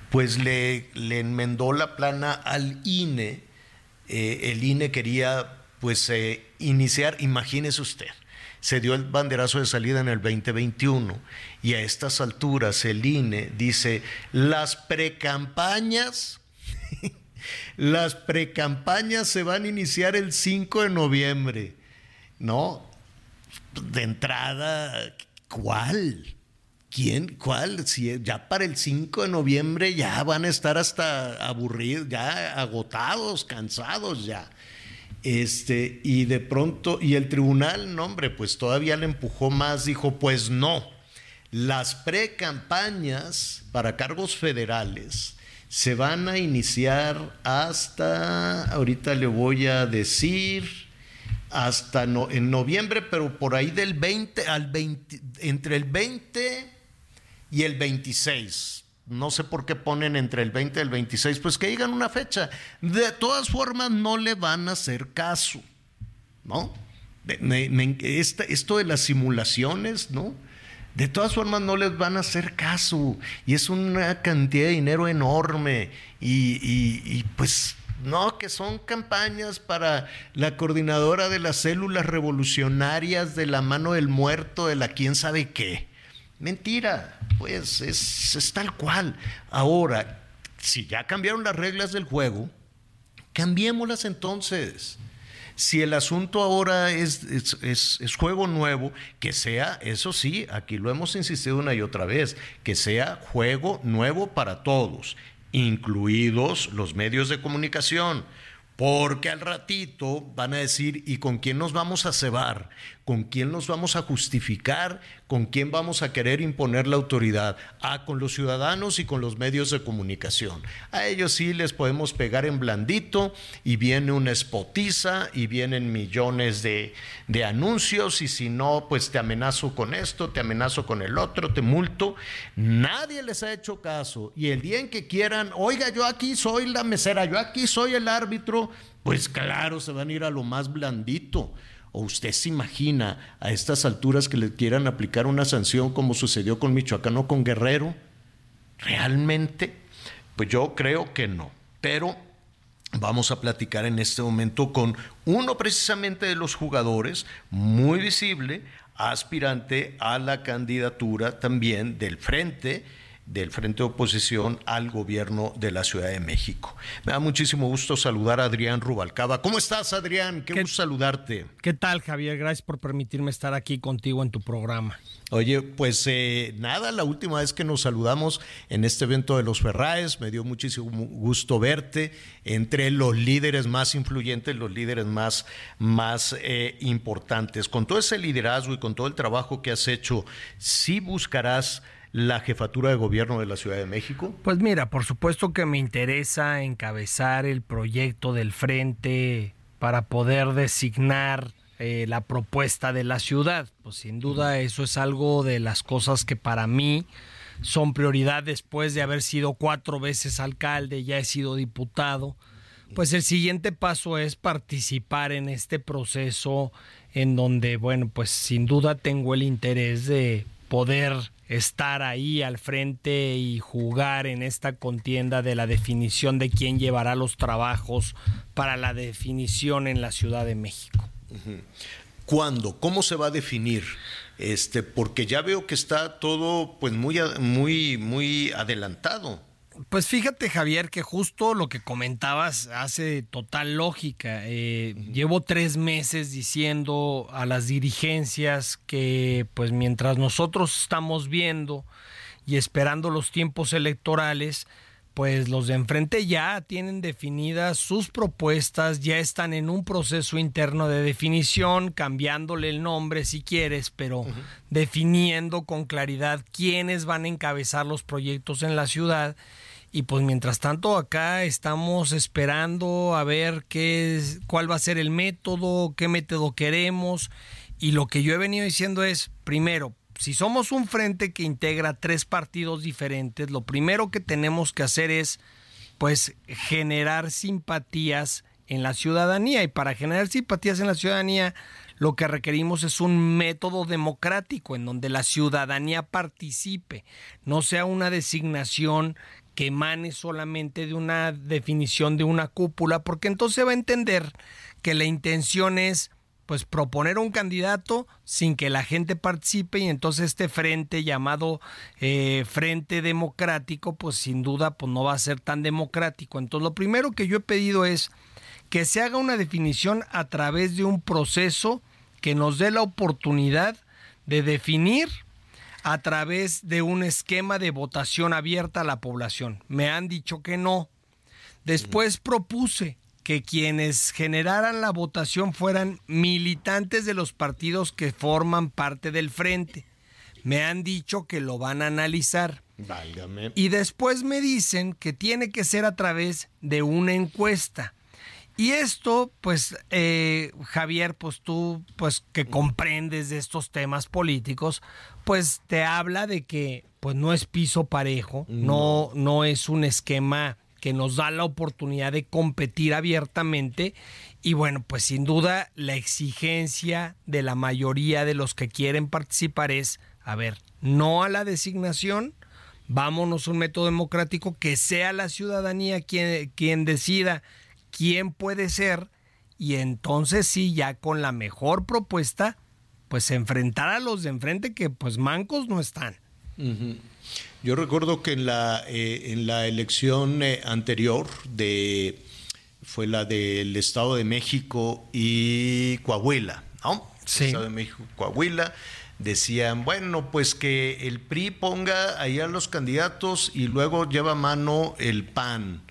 pues le, le enmendó la plana al INE. Eh, el INE quería pues eh, iniciar, imagínese usted, se dio el banderazo de salida en el 2021 y a estas alturas el INE dice, las precampañas Las precampañas se van a iniciar el 5 de noviembre. ¿No? De entrada, ¿cuál? ¿Quién? ¿Cuál? Ya para el 5 de noviembre ya van a estar hasta aburridos, ya agotados, cansados ya. Este, y de pronto, y el tribunal, no, hombre, pues todavía le empujó más, dijo, pues no, las precampañas para cargos federales se van a iniciar hasta, ahorita le voy a decir, hasta en noviembre, pero por ahí del 20 al 20, entre el 20 y el 26. No sé por qué ponen entre el 20 y el 26, pues que digan una fecha. De todas formas, no le van a hacer caso, ¿no? esto de las simulaciones, ¿no? De todas formas no les van a hacer caso y es una cantidad de dinero enorme y, pues no, que son campañas para la coordinadora de las células revolucionarias de la mano del muerto, de la quién sabe qué. Mentira, pues es, es tal cual. Ahora, si ya cambiaron las reglas del juego, cambiémoslas entonces. Si el asunto ahora es, es, juego nuevo, que sea, eso sí, aquí lo hemos insistido una y otra vez, que sea juego nuevo para todos, incluidos los medios de comunicación. Porque al ratito van a decir, ¿y con quién nos vamos a cebar? ¿Con quién nos vamos a justificar? ¿Con quién vamos a querer imponer la autoridad? Ah, con los ciudadanos y con los medios de comunicación. A ellos sí les podemos pegar en blandito y viene una espotiza y vienen millones de, de anuncios y si no, pues te amenazo con esto, te amenazo con el otro, te multo. Nadie les ha hecho caso y el día en que quieran, oiga, yo aquí soy la mesera, yo aquí soy el árbitro, pues claro, se van a ir a lo más blandito. ¿O usted se imagina a estas alturas que le quieran aplicar una sanción como sucedió con Michoacán o con Guerrero? ¿Realmente? Pues yo creo que no. Pero vamos a platicar en este momento con uno precisamente de los jugadores, muy visible, aspirante a la candidatura también del Frente del Frente de Oposición al gobierno de la Ciudad de México. Me da muchísimo gusto saludar a Adrián Rubalcaba. ¿Cómo estás, Adrián? Qué, gusto saludarte. ¿Qué tal, Javier? Gracias por permitirme estar aquí contigo en tu programa. Oye, pues eh, nada, la última vez que nos saludamos en este evento de los Ferraes, me dio muchísimo gusto verte entre los líderes más influyentes, los líderes más, más eh, importantes. Con todo ese liderazgo y con todo el trabajo que has hecho, ¿sí buscarás la jefatura de gobierno de la Ciudad de México? Pues mira, por supuesto que me interesa encabezar el proyecto del frente para poder designar eh, la propuesta de la ciudad. Pues sin duda eso es algo de las cosas que para mí son prioridad después de haber sido cuatro veces alcalde, ya he sido diputado. Pues el siguiente paso es participar en este proceso en donde, bueno, pues sin duda tengo el interés de poder estar ahí al frente y jugar en esta contienda de la definición de quién llevará los trabajos para la definición en la Ciudad de México. ¿Cuándo? ¿Cómo se va a definir? Este, porque ya veo que está todo pues muy, muy, muy adelantado. Pues fíjate, Javier, que justo lo que comentabas hace total lógica. Eh, llevo tres meses diciendo a las dirigencias que, pues mientras nosotros estamos viendo y esperando los tiempos electorales, pues los de enfrente ya tienen definidas sus propuestas, ya están en un proceso interno de definición, cambiándole el nombre si quieres, pero definiendo con claridad quiénes van a encabezar los proyectos en la ciudad. Y pues mientras tanto acá estamos esperando a ver qué cuál va a ser el método, qué método queremos. Y lo que yo he venido diciendo es, primero, si somos un frente que integra tres partidos diferentes, lo primero que tenemos que hacer es pues generar simpatías en la ciudadanía y para generar simpatías en la ciudadanía lo que requerimos es un método democrático en donde la ciudadanía participe, no sea una designación que emane solamente de una definición de una cúpula, porque entonces va a entender que la intención es pues proponer un candidato sin que la gente participe y entonces este frente llamado eh, Frente Democrático pues sin duda pues no va a ser tan democrático. Entonces lo primero que yo he pedido es que se haga una definición a través de un proceso que nos dé la oportunidad de definir a través de un esquema de votación abierta a la población. Me han dicho que no. Después propuse que quienes generaran la votación fueran militantes de los partidos que forman parte del frente. Me han dicho que lo van a analizar. Válgame. Y después me dicen que tiene que ser a través de una encuesta. Y esto, pues, eh, Javier, pues tú, pues que comprendes de estos temas políticos, pues te habla de que, pues no es piso parejo, no, no. es un esquema que nos da la oportunidad de competir abiertamente. Y bueno, pues sin duda la exigencia de la mayoría de los que quieren participar es, a ver, no a la designación, vámonos a un método democrático que sea la ciudadanía quien, quien decida quién puede ser y entonces sí, ya con la mejor propuesta, pues enfrentar a los de enfrente que pues mancos no están. Yo recuerdo que en la, eh, en la elección eh, anterior de fue la del Estado de México y Coahuila, ¿no? Sí. Estado de México, Coahuila, decían, bueno, pues que el PRI ponga ahí a los candidatos y luego lleva a mano el PAN.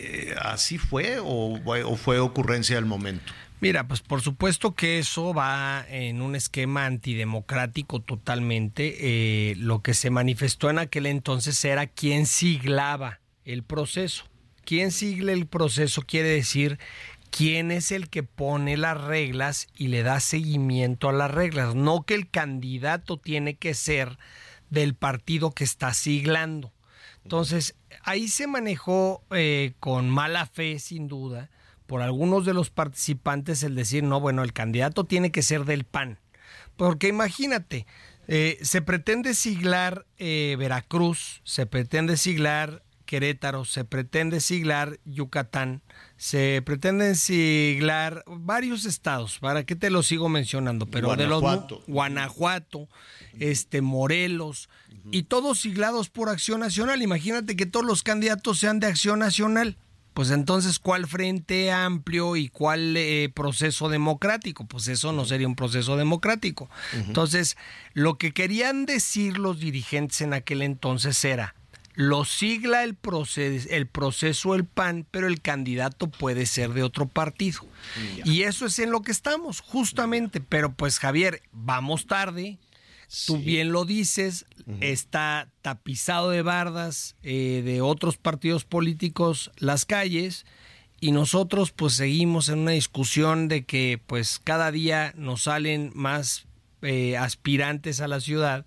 Eh, ¿Así fue o, fue ocurrencia del momento? Mira, pues por supuesto que eso va en un esquema antidemocrático totalmente. Eh, lo que se manifestó en aquel entonces era quién siglaba el proceso. Quien sigle el proceso quiere decir quién es el que pone las reglas y le da seguimiento a las reglas, no que el candidato tiene que ser del partido que está siglando. Entonces, ahí se manejó eh, con mala fe, sin duda, por algunos de los participantes el decir, no, bueno, el candidato tiene que ser del PAN. Porque imagínate, eh, se pretende siglar eh, Veracruz, se pretende siglar Querétaro, se pretende siglar Yucatán, se pretenden siglar varios estados, ¿para qué te lo sigo mencionando? Pero Guanajuato. de los Guanajuato, este Morelos y todos siglados por Acción Nacional. Imagínate que todos los candidatos sean de Acción Nacional. Pues entonces, ¿cuál frente amplio y cuál eh, proceso democrático? Pues eso no sería un proceso democrático. Entonces, lo que querían decir los dirigentes en aquel entonces era, lo sigla el, proces el proceso el PAN, pero el candidato puede ser de otro partido. Y eso es en lo que estamos, justamente. Pero pues Javier, vamos tarde. Tú bien lo dices, está tapizado de bardas eh, de otros partidos políticos las calles y nosotros pues seguimos en una discusión de que pues cada día nos salen más eh, aspirantes a la ciudad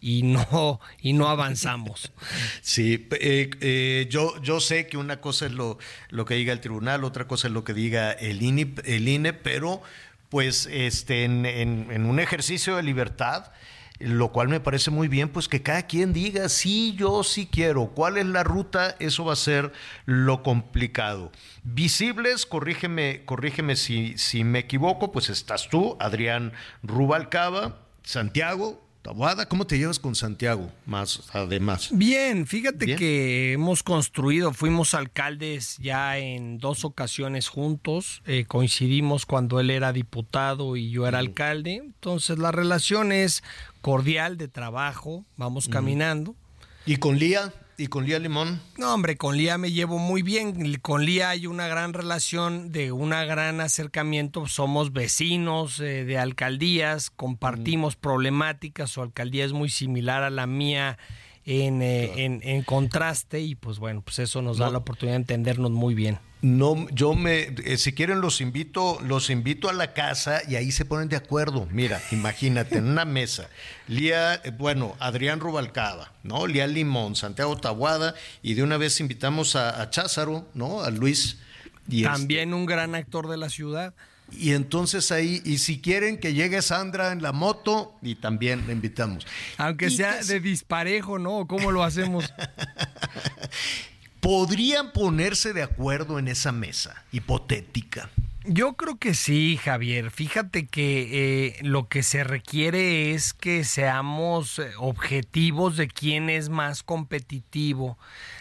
y no y no avanzamos. Sí, eh, eh, yo, yo sé que una cosa es lo, lo que diga el tribunal, otra cosa es lo que diga el INE, el INE pero pues este, en, en, en un ejercicio de libertad, lo cual me parece muy bien, pues que cada quien diga, sí, yo sí quiero, cuál es la ruta, eso va a ser lo complicado. Visibles, corrígeme, corrígeme si, si me equivoco, pues estás tú, Adrián Rubalcaba, Santiago, Tabuada. ¿Cómo te llevas con Santiago? Más, además. Bien, fíjate que hemos construido, fuimos alcaldes ya en dos ocasiones juntos, eh, coincidimos cuando él era diputado y yo era alcalde, entonces la relación es cordial de trabajo, vamos caminando. ¿Y con Lía? ¿Y con Lía Limón? No, hombre, con Lía me llevo muy bien. Con Lía hay una gran relación, de un gran acercamiento. Somos vecinos eh, de alcaldías, compartimos problemáticas. Su alcaldía es muy similar a la mía en, eh, en, contraste y pues bueno, pues eso nos da la oportunidad de entendernos muy bien. No, yo me, eh, si quieren los invito, los invito a la casa y ahí se ponen de acuerdo. Mira, imagínate, en una mesa, Lía, eh, bueno, Adrián Rubalcaba, ¿no? Lía Limón, Santiago Tabuada, y de una vez invitamos a, Cházaro, ¿no? A Luis. Y También un gran actor de la ciudad. Y entonces ahí, y si quieren que llegue Sandra en la moto, y también la invitamos. Aunque sea de disparejo, ¿no? ¿Cómo lo hacemos? ¿Podrían ponerse de acuerdo en esa mesa hipotética? Yo creo que sí, Javier. Fíjate que eh, lo que se requiere es que seamos eh, objetivos de quién es más competitivo.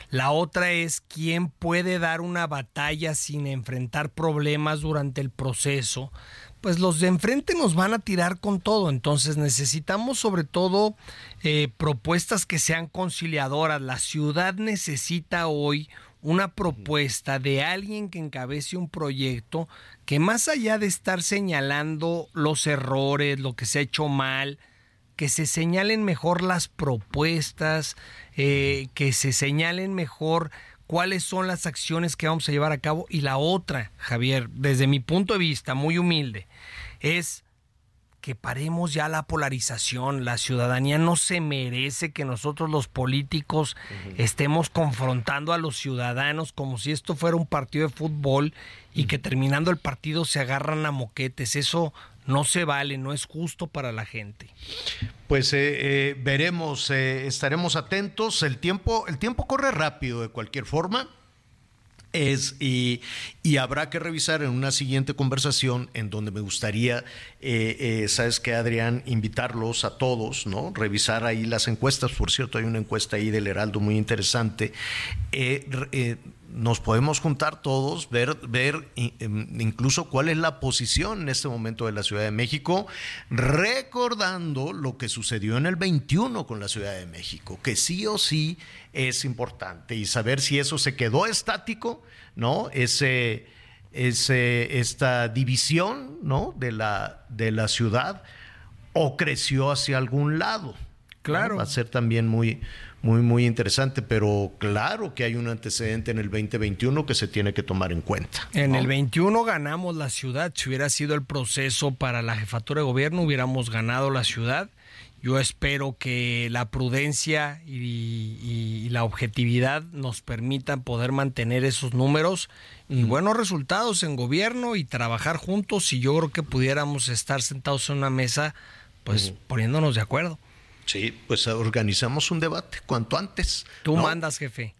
La otra es quién puede dar una batalla sin enfrentar problemas durante el proceso pues los de enfrente nos van a tirar con todo. Entonces necesitamos sobre todo eh, propuestas que sean conciliadoras. La ciudad necesita hoy una propuesta de alguien que encabece un proyecto que más allá de estar señalando los errores, lo que se ha hecho mal, que se señalen mejor las propuestas, eh, que se señalen mejor cuáles son las acciones que vamos a llevar a cabo. Y la otra, Javier, desde mi punto de vista, muy humilde, es que paremos ya la polarización. La ciudadanía no se merece que nosotros los políticos estemos confrontando a los ciudadanos como si esto fuera un partido de fútbol y que terminando el partido se agarran a moquetes. Eso no se vale, no es justo para la gente. Pues eh, eh, veremos, eh, estaremos atentos. El tiempo, el tiempo corre rápido de cualquier forma. Es, y, habrá que revisar en una siguiente conversación en donde me gustaría, sabes que Adrián, invitarlos a todos, ¿no? Revisar ahí las encuestas, por cierto, hay una encuesta ahí del Heraldo muy interesante nos podemos juntar todos, ver, ver em, incluso cuál es la posición en este momento de la Ciudad de México, recordando lo que sucedió en el 21 con la Ciudad de México, que sí o sí es importante y saber si eso se quedó estático, ¿no? Ese, ese, esta división, ¿no? De la, de la ciudad o creció hacia algún lado. Claro. Va a ser también muy, muy, muy interesante, pero claro que hay un antecedente en el 2021 que se tiene que tomar en cuenta. En el 21 ganamos la ciudad, si hubiera sido el proceso para la jefatura de gobierno, hubiéramos ganado la ciudad. Yo espero que la prudencia y, la objetividad nos permitan poder mantener esos números y buenos resultados en gobierno y trabajar juntos y yo creo que pudiéramos estar sentados en una mesa pues poniéndonos de acuerdo. Sí, pues organizamos un debate cuanto antes. Tú mandas, jefe.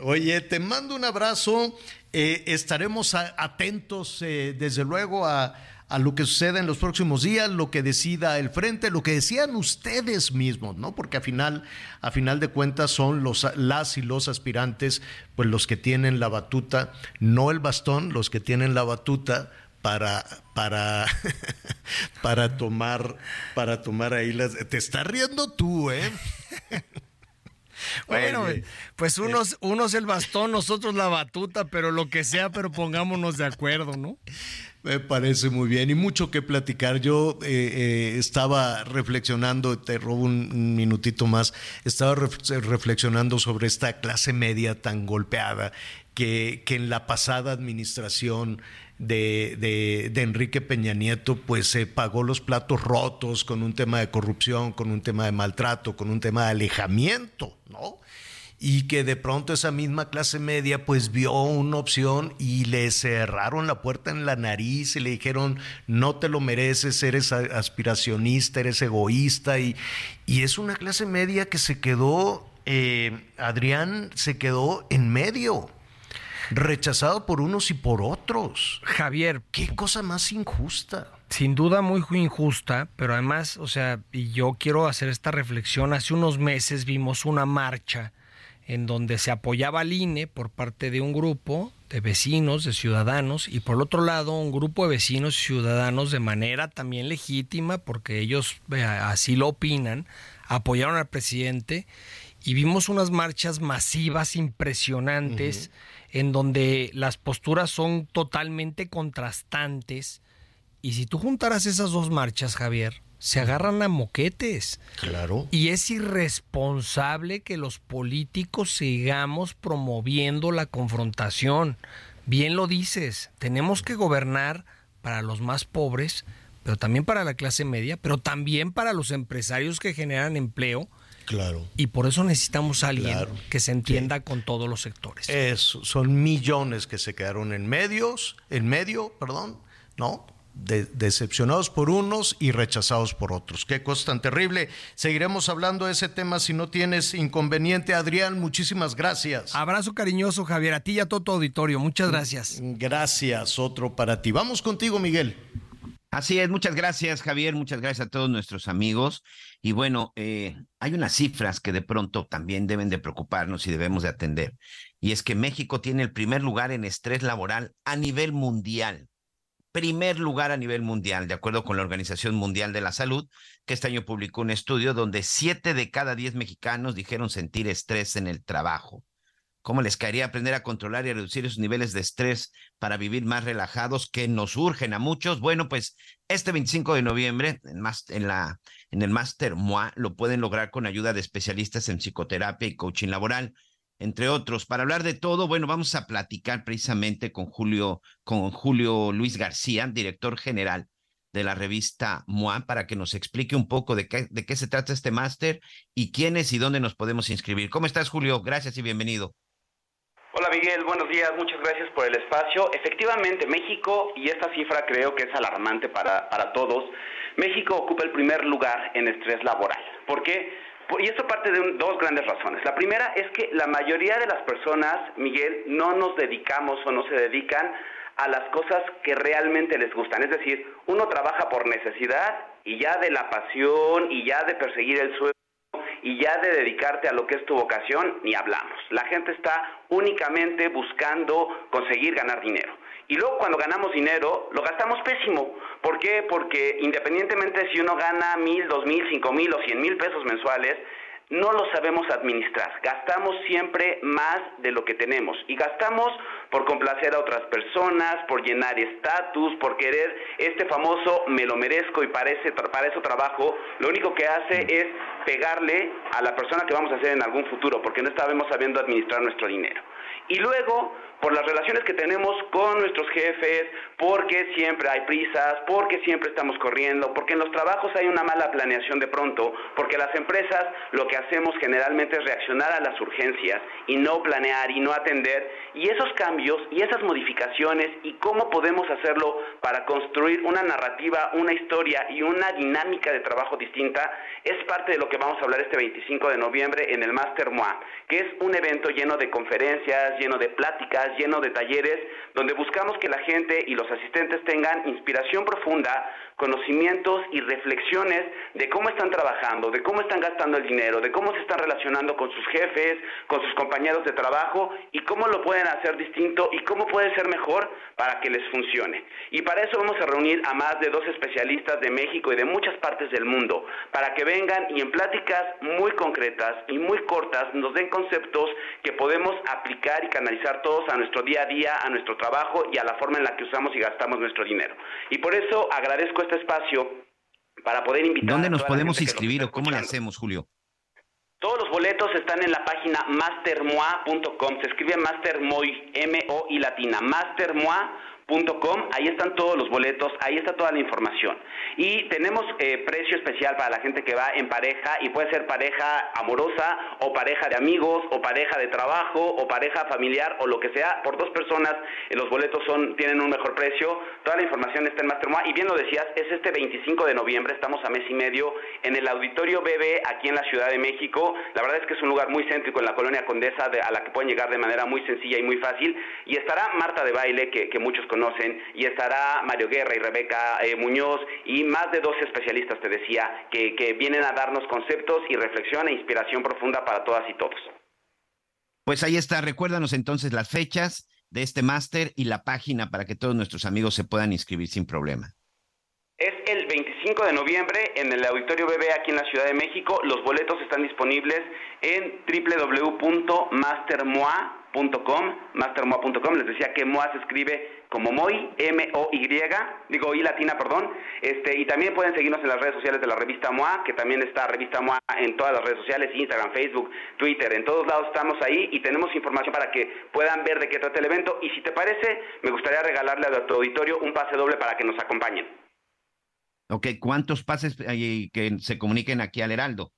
Oye, te mando un abrazo. Eh, estaremos atentos, eh, desde luego, a, lo que suceda en los próximos días, lo que decida el frente, lo que decían ustedes mismos, ¿no? Porque a final, a final de cuentas son los, las y los aspirantes, pues los que tienen la batuta, no el bastón, los que tienen la batuta para, para, para tomar, para tomar ahí las. Te estás riendo tú, ¿eh? Bueno, pues unos, unos el bastón, nosotros la batuta, pero lo que sea, pero pongámonos de acuerdo, ¿no? Me parece muy bien y mucho que platicar. Yo eh, eh, estaba reflexionando, te robo un, minutito más, estaba reflexionando sobre esta clase media tan golpeada que, que en la pasada administración de, de, Enrique Peña Nieto, pues se pagó los platos rotos con un tema de corrupción, con un tema de maltrato, con un tema de alejamiento, ¿no? Y que de pronto esa misma clase media pues vio una opción y le cerraron la puerta en la nariz y le dijeron, no te lo mereces, eres aspiracionista, eres egoísta. Y, y es una clase media que se quedó, eh, Adrián se quedó en medio rechazado por unos y por otros. Javier. Qué cosa más injusta. sin duda muy injusta, pero además, o sea, y yo quiero hacer esta reflexión, hace unos meses vimos una marcha en donde se apoyaba al INE por parte de un grupo de vecinos, de ciudadanos, y por otro lado un grupo de vecinos y ciudadanos de manera también legítima, porque ellos así lo opinan, apoyaron al presidente y vimos unas marchas masivas impresionantes en donde las posturas son totalmente contrastantes. Y si tú juntaras esas dos marchas, Javier, se agarran a moquetes. Claro. Y es irresponsable que los políticos sigamos promoviendo la confrontación. Bien lo dices, tenemos que gobernar para los más pobres, pero también para la clase media, pero también para los empresarios que generan empleo. Claro. Y por eso necesitamos a alguien que se entienda con todos los sectores. son millones que se quedaron en medios, en medio, perdón, ¿no? decepcionados por unos y rechazados por otros. Qué cosa tan terrible. Seguiremos hablando de ese tema si no tienes inconveniente. Adrián, muchísimas gracias. Abrazo cariñoso, Javier, a ti y a todo tu auditorio. Muchas gracias. Gracias, otro para ti. Vamos contigo, Miguel. Así es, muchas gracias, Javier. Muchas gracias a todos nuestros amigos. Y bueno, eh, hay unas cifras que de pronto también deben de preocuparnos y debemos de atender. Y es que México tiene el primer lugar en estrés laboral a nivel mundial primer lugar a nivel mundial, de acuerdo con la Organización Mundial de la Salud, que este año publicó un estudio donde siete de cada diez mexicanos dijeron sentir estrés en el trabajo. ¿Cómo les caería aprender a controlar y a reducir esos niveles de estrés para vivir más relajados que nos urgen a muchos? Bueno, pues este 25 de noviembre en, en, el Master MOA lo pueden lograr con ayuda de especialistas en psicoterapia y coaching laboral entre otros. Para hablar de todo, bueno, vamos a platicar precisamente con Julio, con Julio Luis García, director general de la revista MOA, para que nos explique un poco de qué, de qué se trata este máster y quiénes y dónde nos podemos inscribir. ¿Cómo estás, Julio? Gracias y bienvenido. Hola Miguel, buenos días, muchas gracias por el espacio. Efectivamente, México, y esta cifra creo que es alarmante para, para todos, México ocupa el primer lugar en estrés laboral. ¿Por qué? Y esto parte de dos grandes razones. La primera es que la mayoría de las personas, Miguel, no nos dedicamos o no se dedican a las cosas que realmente les gustan. Es decir, uno trabaja por necesidad y ya de la pasión y ya de perseguir el sueño y ya de dedicarte a lo que es tu vocación, ni hablamos. La gente está únicamente buscando conseguir ganar dinero. Y luego cuando ganamos dinero, lo gastamos pésimo. ¿Por qué? Porque independientemente si uno gana mil, dos mil, cinco mil o cien mil pesos mensuales, no lo sabemos administrar. Gastamos siempre más de lo que tenemos. Y gastamos por complacer a otras personas, por llenar estatus, por querer este famoso me lo merezco y para, para eso trabajo. Lo único que hace es pegarle a la persona que vamos a ser en algún futuro, porque no estamos sabiendo administrar nuestro dinero. Y luego por las relaciones que tenemos con nuestros jefes, porque siempre hay prisas, porque siempre estamos corriendo, porque en los trabajos hay una mala planeación de pronto, porque las empresas lo que hacemos generalmente es reaccionar a las urgencias y no planear y no atender, y esos cambios y esas modificaciones y cómo podemos hacerlo para construir una narrativa, una historia y una dinámica de trabajo distinta es parte de lo que vamos a hablar este 25 de noviembre en el Master MOA, que es un evento lleno de conferencias, lleno de pláticas, lleno de talleres donde buscamos que la gente y los asistentes tengan inspiración profunda, conocimientos y reflexiones de cómo están trabajando, de cómo están gastando el dinero, de cómo se están relacionando con sus jefes, con sus compañeros de trabajo y cómo lo pueden hacer distinto y cómo puede ser mejor para que les funcione. Y para eso vamos a reunir a más de dos especialistas de México y de muchas partes del mundo, para que vengan y en pláticas muy concretas y muy cortas nos den conceptos que podemos aplicar y canalizar todos a nuestro día a día, a nuestro trabajo y a la forma en la que usamos y gastamos nuestro dinero. Y por eso agradezco este espacio para poder invitar. ¿Dónde nos podemos inscribir o cómo lo hacemos, Julio? Todos los boletos están en la página mastermoa.com. Se escribe mastermoy, M-O y latina, ahí están todos los boletos, ahí está toda la información. Y tenemos eh, precio especial para la gente que va en pareja y puede ser pareja amorosa o pareja de amigos o pareja de trabajo o pareja familiar o lo que sea. Por dos personas eh, los boletos son tienen un mejor precio. Toda la información está en Mastermoa y bien lo decías, es este 25 de noviembre, estamos a mes y medio en el Auditorio BB aquí en la Ciudad de México. La verdad es que es un lugar muy céntrico en la colonia Condesa a la que pueden llegar de manera muy sencilla y muy fácil. Y estará Marta de Baile, que, que muchos conocen conocen, y estará Mario Guerra y Rebeca eh, Muñoz y más de 12 especialistas, te decía, que, que vienen a darnos conceptos y reflexión e inspiración profunda para todas y todos. Pues ahí está, recuérdanos entonces las fechas de este máster y la página para que todos nuestros amigos se puedan inscribir sin problema. Es el 25 de noviembre en el Auditorio BB aquí en la Ciudad de México. Los boletos están disponibles en www.mastermoa.com, mastermoa.com. Les decía que MOA se escribe como MOI, M-O-Y, digo I latina, perdón. Este, y también pueden seguirnos en las redes sociales de la revista MOA, que también está revista MOA en todas las redes sociales, Instagram, Facebook, Twitter, en todos lados estamos ahí y tenemos información para que puedan ver de qué trata el evento. Y si te parece, me gustaría regalarle a tu auditorio un pase doble para que nos acompañen. Ok, ¿cuántos pases hay que se comuniquen aquí al Heraldo?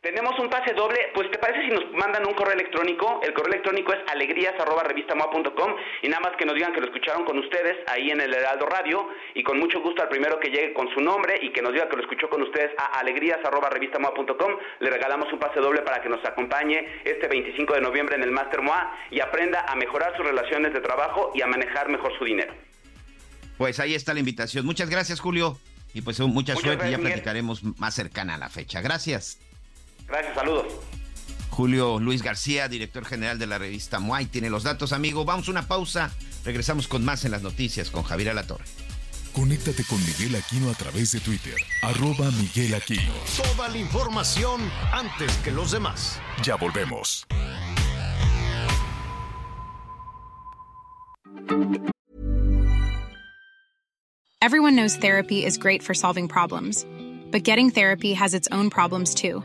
Tenemos un pase doble, pues te parece si nos mandan un correo electrónico, el correo electrónico es alegrías@revistamoa.com y nada más que nos digan que lo escucharon con ustedes ahí en el Heraldo Radio y con mucho gusto al primero que llegue con su nombre y que nos diga que lo escuchó con ustedes a alegrías@revistamoa.com le regalamos un pase doble para que nos acompañe este 25 de noviembre en el Master MOA y aprenda a mejorar sus relaciones de trabajo y a manejar mejor su dinero. Pues ahí está la invitación. Muchas gracias, Julio. Y pues mucha suerte y ya platicaremos más cercana a la fecha. Gracias. Gracias, saludos. Julio Luis García, director general de la revista Muay, tiene los datos, amigo. Vamos a una pausa. Regresamos con más en las noticias con Javier Alatorre. Conéctate con Miguel Aquino a través de Twitter, arroba Miguel Aquino. Toda la información antes que los demás. Ya volvemos. Everyone knows therapy is great for solving problems, but getting therapy has its own problems too,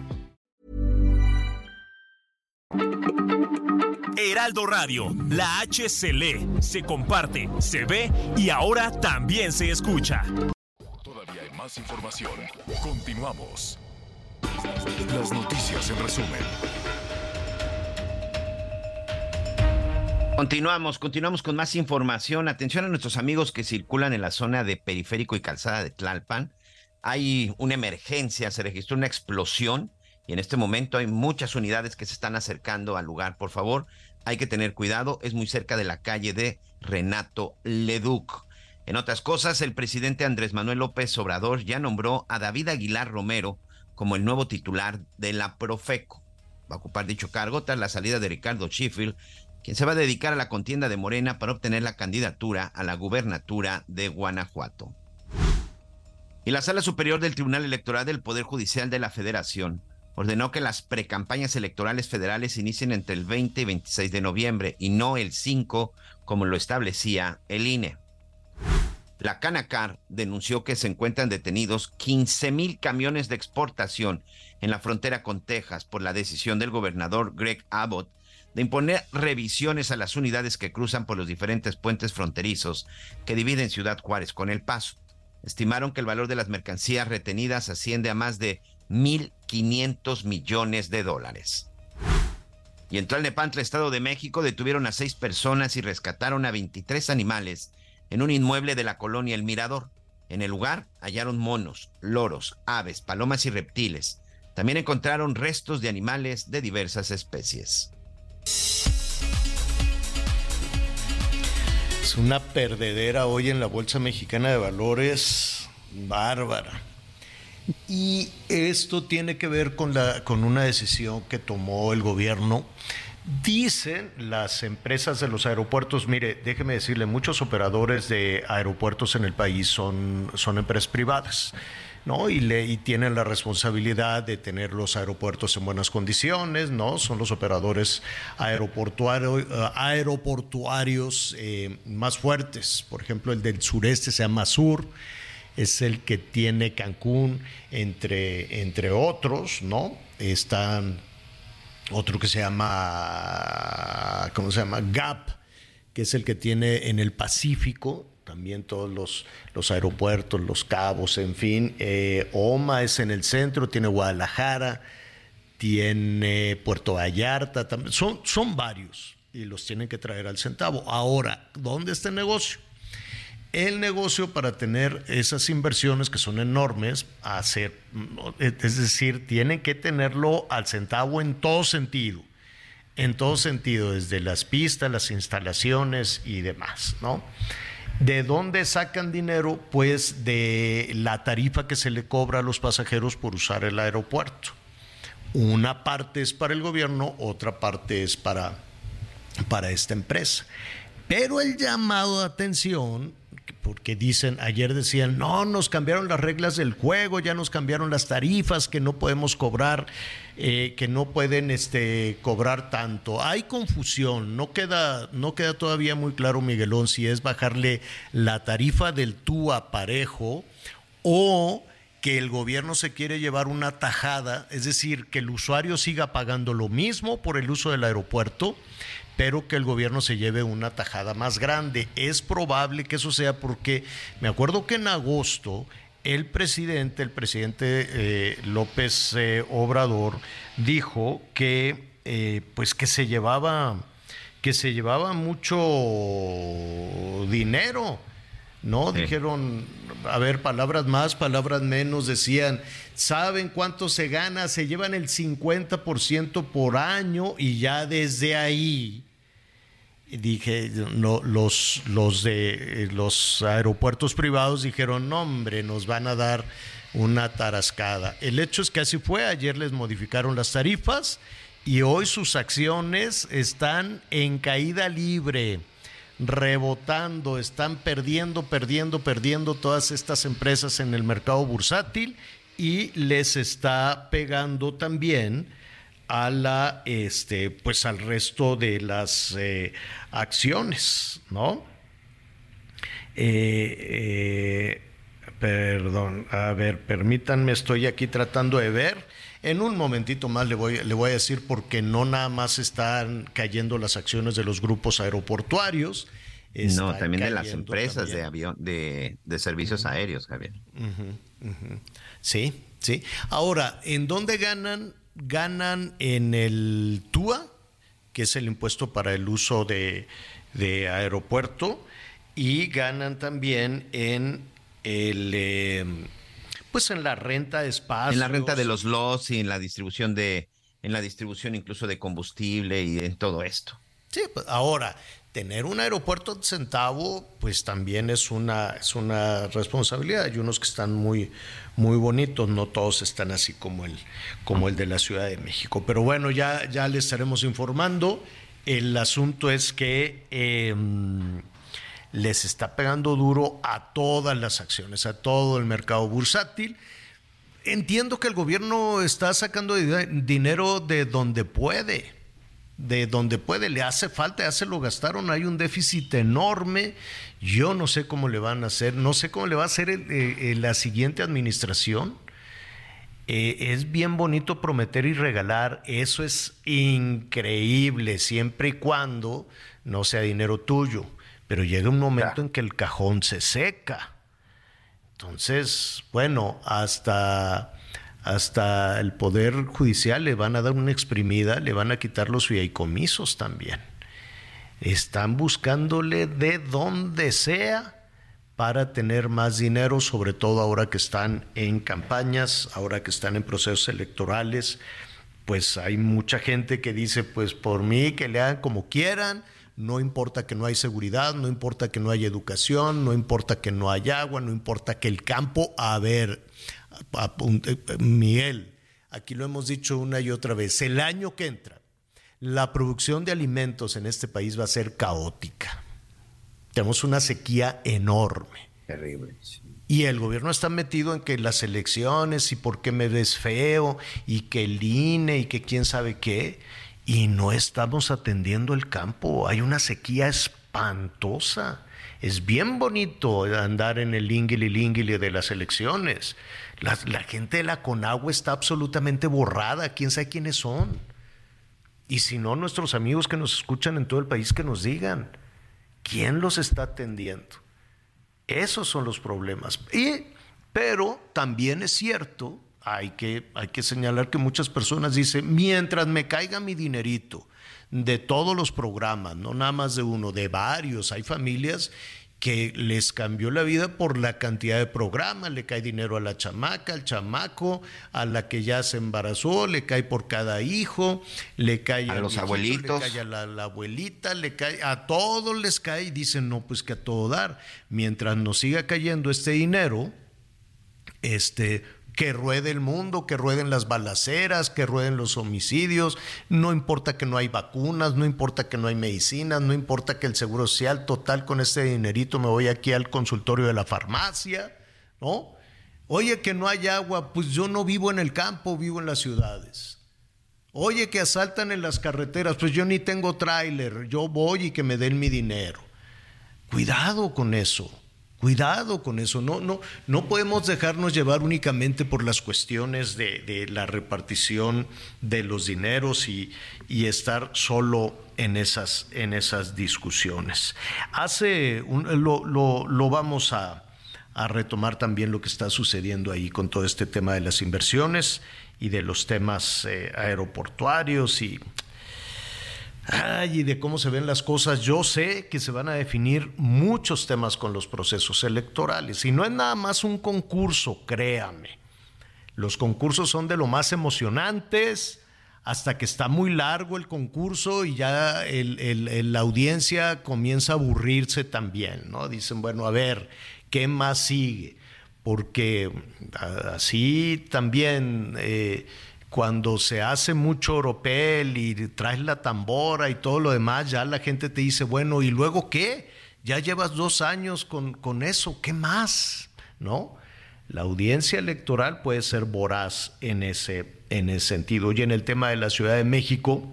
Heraldo Radio, la H se lee, se comparte, se ve y ahora también se escucha. Todavía hay más información. Continuamos. Las noticias en resumen. Continuamos, continuamos con más información. Atención a nuestros amigos que circulan en la zona de Periférico y Calzada de Tlalpan. Hay una emergencia, se registró una explosión y en este momento hay muchas unidades que se están acercando al lugar. Por favor, hay que tener cuidado, es muy cerca de la calle de Renato Leduc. En otras cosas, el presidente Andrés Manuel López Obrador ya nombró a David Aguilar Romero como el nuevo titular de la Profeco. Va a ocupar dicho cargo tras la salida de Ricardo Sheffield, quien se va a dedicar a la contienda de Morena para obtener la candidatura a la gubernatura de Guanajuato. Y la Sala Superior del Tribunal Electoral del Poder Judicial de la Federación ordenó que las precampañas electorales federales inicien entre el 20 y 26 de noviembre y no el 5 como lo establecía el INE. La Canacar denunció que se encuentran detenidos 15 mil camiones de exportación en la frontera con Texas por la decisión del gobernador Greg Abbott de imponer revisiones a las unidades que cruzan por los diferentes puentes fronterizos que dividen Ciudad Juárez con El Paso. Estimaron que el valor de las mercancías retenidas asciende a más de 1.500 millones de dólares. Y en Tlalnepantla, Estado de México, detuvieron a seis personas y rescataron a 23 animales en un inmueble de la colonia El Mirador. En el lugar hallaron monos, loros, aves, palomas y reptiles. También encontraron restos de animales de diversas especies. Es una perdedera hoy en la Bolsa Mexicana de Valores bárbara. Y esto tiene que ver con, la, con una decisión que tomó el gobierno. Dicen las empresas de los aeropuertos, mire, déjeme decirle, muchos operadores de aeropuertos en el país son, son empresas privadas. ¿no? Y, tienen la responsabilidad de tener los aeropuertos en buenas condiciones, ¿no? Son los operadores eh, aeroportuarios eh, más fuertes. Por ejemplo, el del sureste se llama Sur, es el que tiene Cancún, entre, entre otros, ¿no? Están otro que se llama, ¿cómo se llama? GAP, que es el que tiene en el Pacífico, también todos los, los aeropuertos, los cabos, en fin. Eh, OMA es en el centro, tiene Guadalajara, tiene Puerto Vallarta, también. Son, son varios y los tienen que traer al centavo. Ahora, ¿dónde está el negocio? El negocio para tener esas inversiones que son enormes, hacer, es decir, tienen que tenerlo al centavo en todo sentido, en todo sentido, desde las pistas, las instalaciones y demás, ¿no? ¿De dónde sacan dinero? Pues de la tarifa que se le cobra a los pasajeros por usar el aeropuerto. Una parte es para el gobierno, otra parte es para, para esta empresa. Pero el llamado de atención porque dicen, ayer decían, no, nos cambiaron las reglas del juego, ya nos cambiaron las tarifas, que no podemos cobrar, eh, que no pueden este, cobrar tanto. Hay confusión, no queda, no queda todavía muy claro, Miguelón, si es bajarle la tarifa del tú a parejo o que el gobierno se quiere llevar una tajada, es decir, que el usuario siga pagando lo mismo por el uso del aeropuerto, pero que el gobierno se lleve una tajada más grande. Es probable que eso sea porque me acuerdo que en agosto el presidente, el presidente eh, López eh, Obrador, dijo que eh, pues que se llevaba que se llevaba mucho dinero. ¿no? Dijeron, a ver, palabras más, palabras menos, decían, ¿saben cuánto se gana? Se llevan el 50% por año y ya desde ahí dije, no, los, los de los aeropuertos privados dijeron, no, hombre, nos van a dar una tarascada. El hecho es que así fue, ayer les modificaron las tarifas y hoy sus acciones están en caída libre, rebotando, están perdiendo, perdiendo, perdiendo todas estas empresas en el mercado bursátil y les está pegando también a la este pues al resto de las eh, acciones no eh, eh, perdón a ver permítanme estoy aquí tratando de ver. En un momentito más le voy, le voy a decir porque no nada más están cayendo las acciones de los grupos aeroportuarios no, también de las empresas de avión, de, de servicios aéreos, Javier. Sí, sí. Ahora, ¿en dónde ganan ganan en el TUA, que es el impuesto para el uso de, aeropuerto, y ganan también en el em, pues en la renta de espacios. En la renta de los lots y en la distribución de, en la distribución incluso de combustible y en todo esto. Sí, pues ahora, tener un aeropuerto centavo, pues también es una, es una responsabilidad. Hay unos que están muy, muy bonitos, no todos están así como el, como el de la Ciudad de México. Pero bueno, ya, ya les estaremos informando. El asunto es que em, les está pegando duro a todas las acciones, a todo el mercado bursátil. Entiendo que el gobierno está sacando dinero de donde puede de donde puede, le hace falta, ya se lo gastaron, hay un déficit enorme, yo no sé cómo le van a hacer, no sé cómo le va a hacer eh, la siguiente administración. Eh, es bien bonito prometer y regalar, eso es increíble, siempre y cuando no sea dinero tuyo, pero llega un momento en que el cajón se seca. Entonces, bueno, hasta hasta el Poder Judicial le van a dar una exprimida, le van a quitar los fideicomisos también. Están buscándole de donde sea para tener más dinero, sobre todo ahora que están en campañas, ahora que están en procesos electorales, pues hay mucha gente que dice, pues por mí que le hagan como quieran, no importa que no hay seguridad, no importa que no haya educación, no importa que no haya agua, no importa que el campo, a ver, Miguel, aquí lo hemos dicho una y otra vez, el año que entra, la producción de alimentos en este país va a ser caótica. Tenemos una sequía enorme. Terrible. Y el gobierno está metido en que las elecciones y por qué me ves feo y que el INE y que quién sabe qué. Y no estamos atendiendo el campo. Hay una sequía espantosa. Es bien bonito andar en el lingili lingili de las elecciones. La, gente de la Conagua está absolutamente borrada. ¿Quién sabe quiénes son? Y si no, nuestros amigos que nos escuchan en todo el país que nos digan, ¿quién los está atendiendo? Esos son los problemas. Y, pero también es cierto, hay que, hay que señalar que muchas personas dicen, mientras me caiga mi dinerito de todos los programas, no nada más de uno, de varios, hay familias que les cambió la vida por la cantidad de programas, le cae dinero a la chamaca, al chamaco, a la que ya se embarazó, le cae por cada hijo, le cae a los abuelitos, le cae a la, abuelita, le cae, a todos les cae y dicen, no, pues que a todo dar. Mientras nos siga cayendo este dinero, este, que ruede el mundo, que rueden las balaceras, que rueden los homicidios, no importa que no hay vacunas, no importa que no hay medicinas, no importa que el seguro social total con este dinerito me voy aquí al consultorio de la farmacia, ¿no? Oye, que no hay agua, pues yo no vivo en el campo, vivo en las ciudades. Oye, que asaltan en las carreteras, pues yo ni tengo tráiler, yo voy y que me den mi dinero. Cuidado con eso. Cuidado con eso, no, no, no podemos dejarnos llevar únicamente por las cuestiones de, la repartición de los dineros y, estar solo en esas, en esas discusiones. Hace lo, lo, vamos a, retomar también lo que está sucediendo ahí con todo este tema de las inversiones y de los temas eh, aeroportuarios y Ay, y de cómo se ven las cosas, yo sé que se van a definir muchos temas con los procesos electorales. Y no es nada más un concurso, créame. Los concursos son de lo más emocionantes hasta que está muy largo el concurso y ya la audiencia comienza a aburrirse también, ¿no? Dicen, bueno, a ver, ¿qué más sigue? Porque así también... Eh, cuando se hace mucho oropel y traes la tambora y todo lo demás, ya la gente te dice, bueno, ¿y luego qué? Ya llevas dos años con, con eso, ¿qué más? ¿No? La audiencia electoral puede ser voraz en ese, en ese sentido. Y en el tema de la Ciudad de México,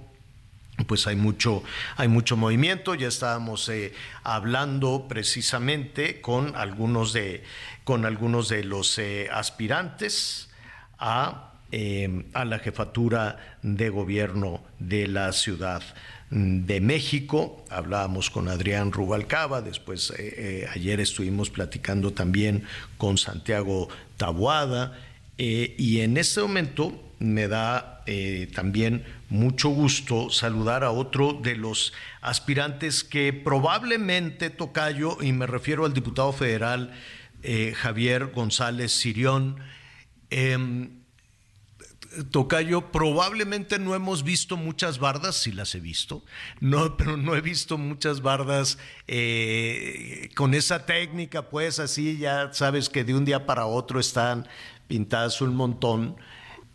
pues hay mucho, hay mucho movimiento. Ya estábamos eh, hablando precisamente con algunos de, con algunos de los eh, aspirantes a Em, a la jefatura de gobierno de la Ciudad de México. Hablábamos con Adrián Rubalcaba, después eh, eh, ayer estuvimos platicando también con Santiago Tabuada eh, y en este momento me da también mucho gusto saludar a otro de los aspirantes que probablemente Tocayo, y me refiero al diputado federal Javier González Sirión, em, Tocayo, probablemente no hemos visto muchas bardas, sí las he visto, no, pero no he visto muchas bardas eh, con esa técnica, pues así ya sabes que de un día para otro están pintadas un montón,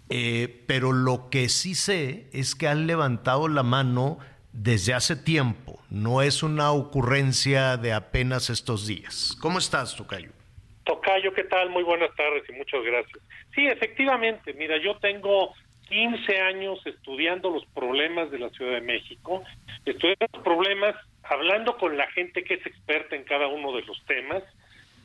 eh, pero lo que sí sé es que han levantado la mano desde hace tiempo, no es una ocurrencia de apenas estos días. ¿Cómo estás, Tocayo? Tocayo, ¿qué tal? Muy buenas tardes y muchas gracias. Sí, efectivamente, mira, yo tengo 15 años estudiando los problemas de la Ciudad de México, estudiando los problemas, hablando con la gente que es experta en cada uno de los temas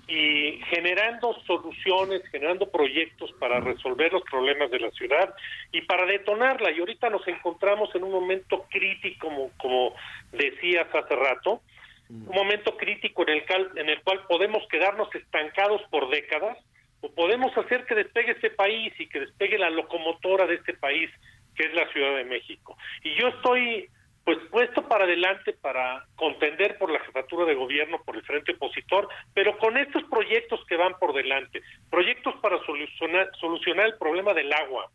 y generando soluciones, generando proyectos para resolver los problemas de la ciudad y para detonarla. Y ahorita nos encontramos en un momento crítico, como, decías hace rato, un momento crítico en el, en el cual podemos quedarnos estancados por décadas o podemos hacer que despegue este país y que despegue la locomotora de este país que es la Ciudad de México. Y yo estoy pues puesto para adelante para contender por la jefatura de gobierno, por el frente opositor, pero con estos proyectos que van por delante, proyectos para solucionar, solucionar el problema del agua,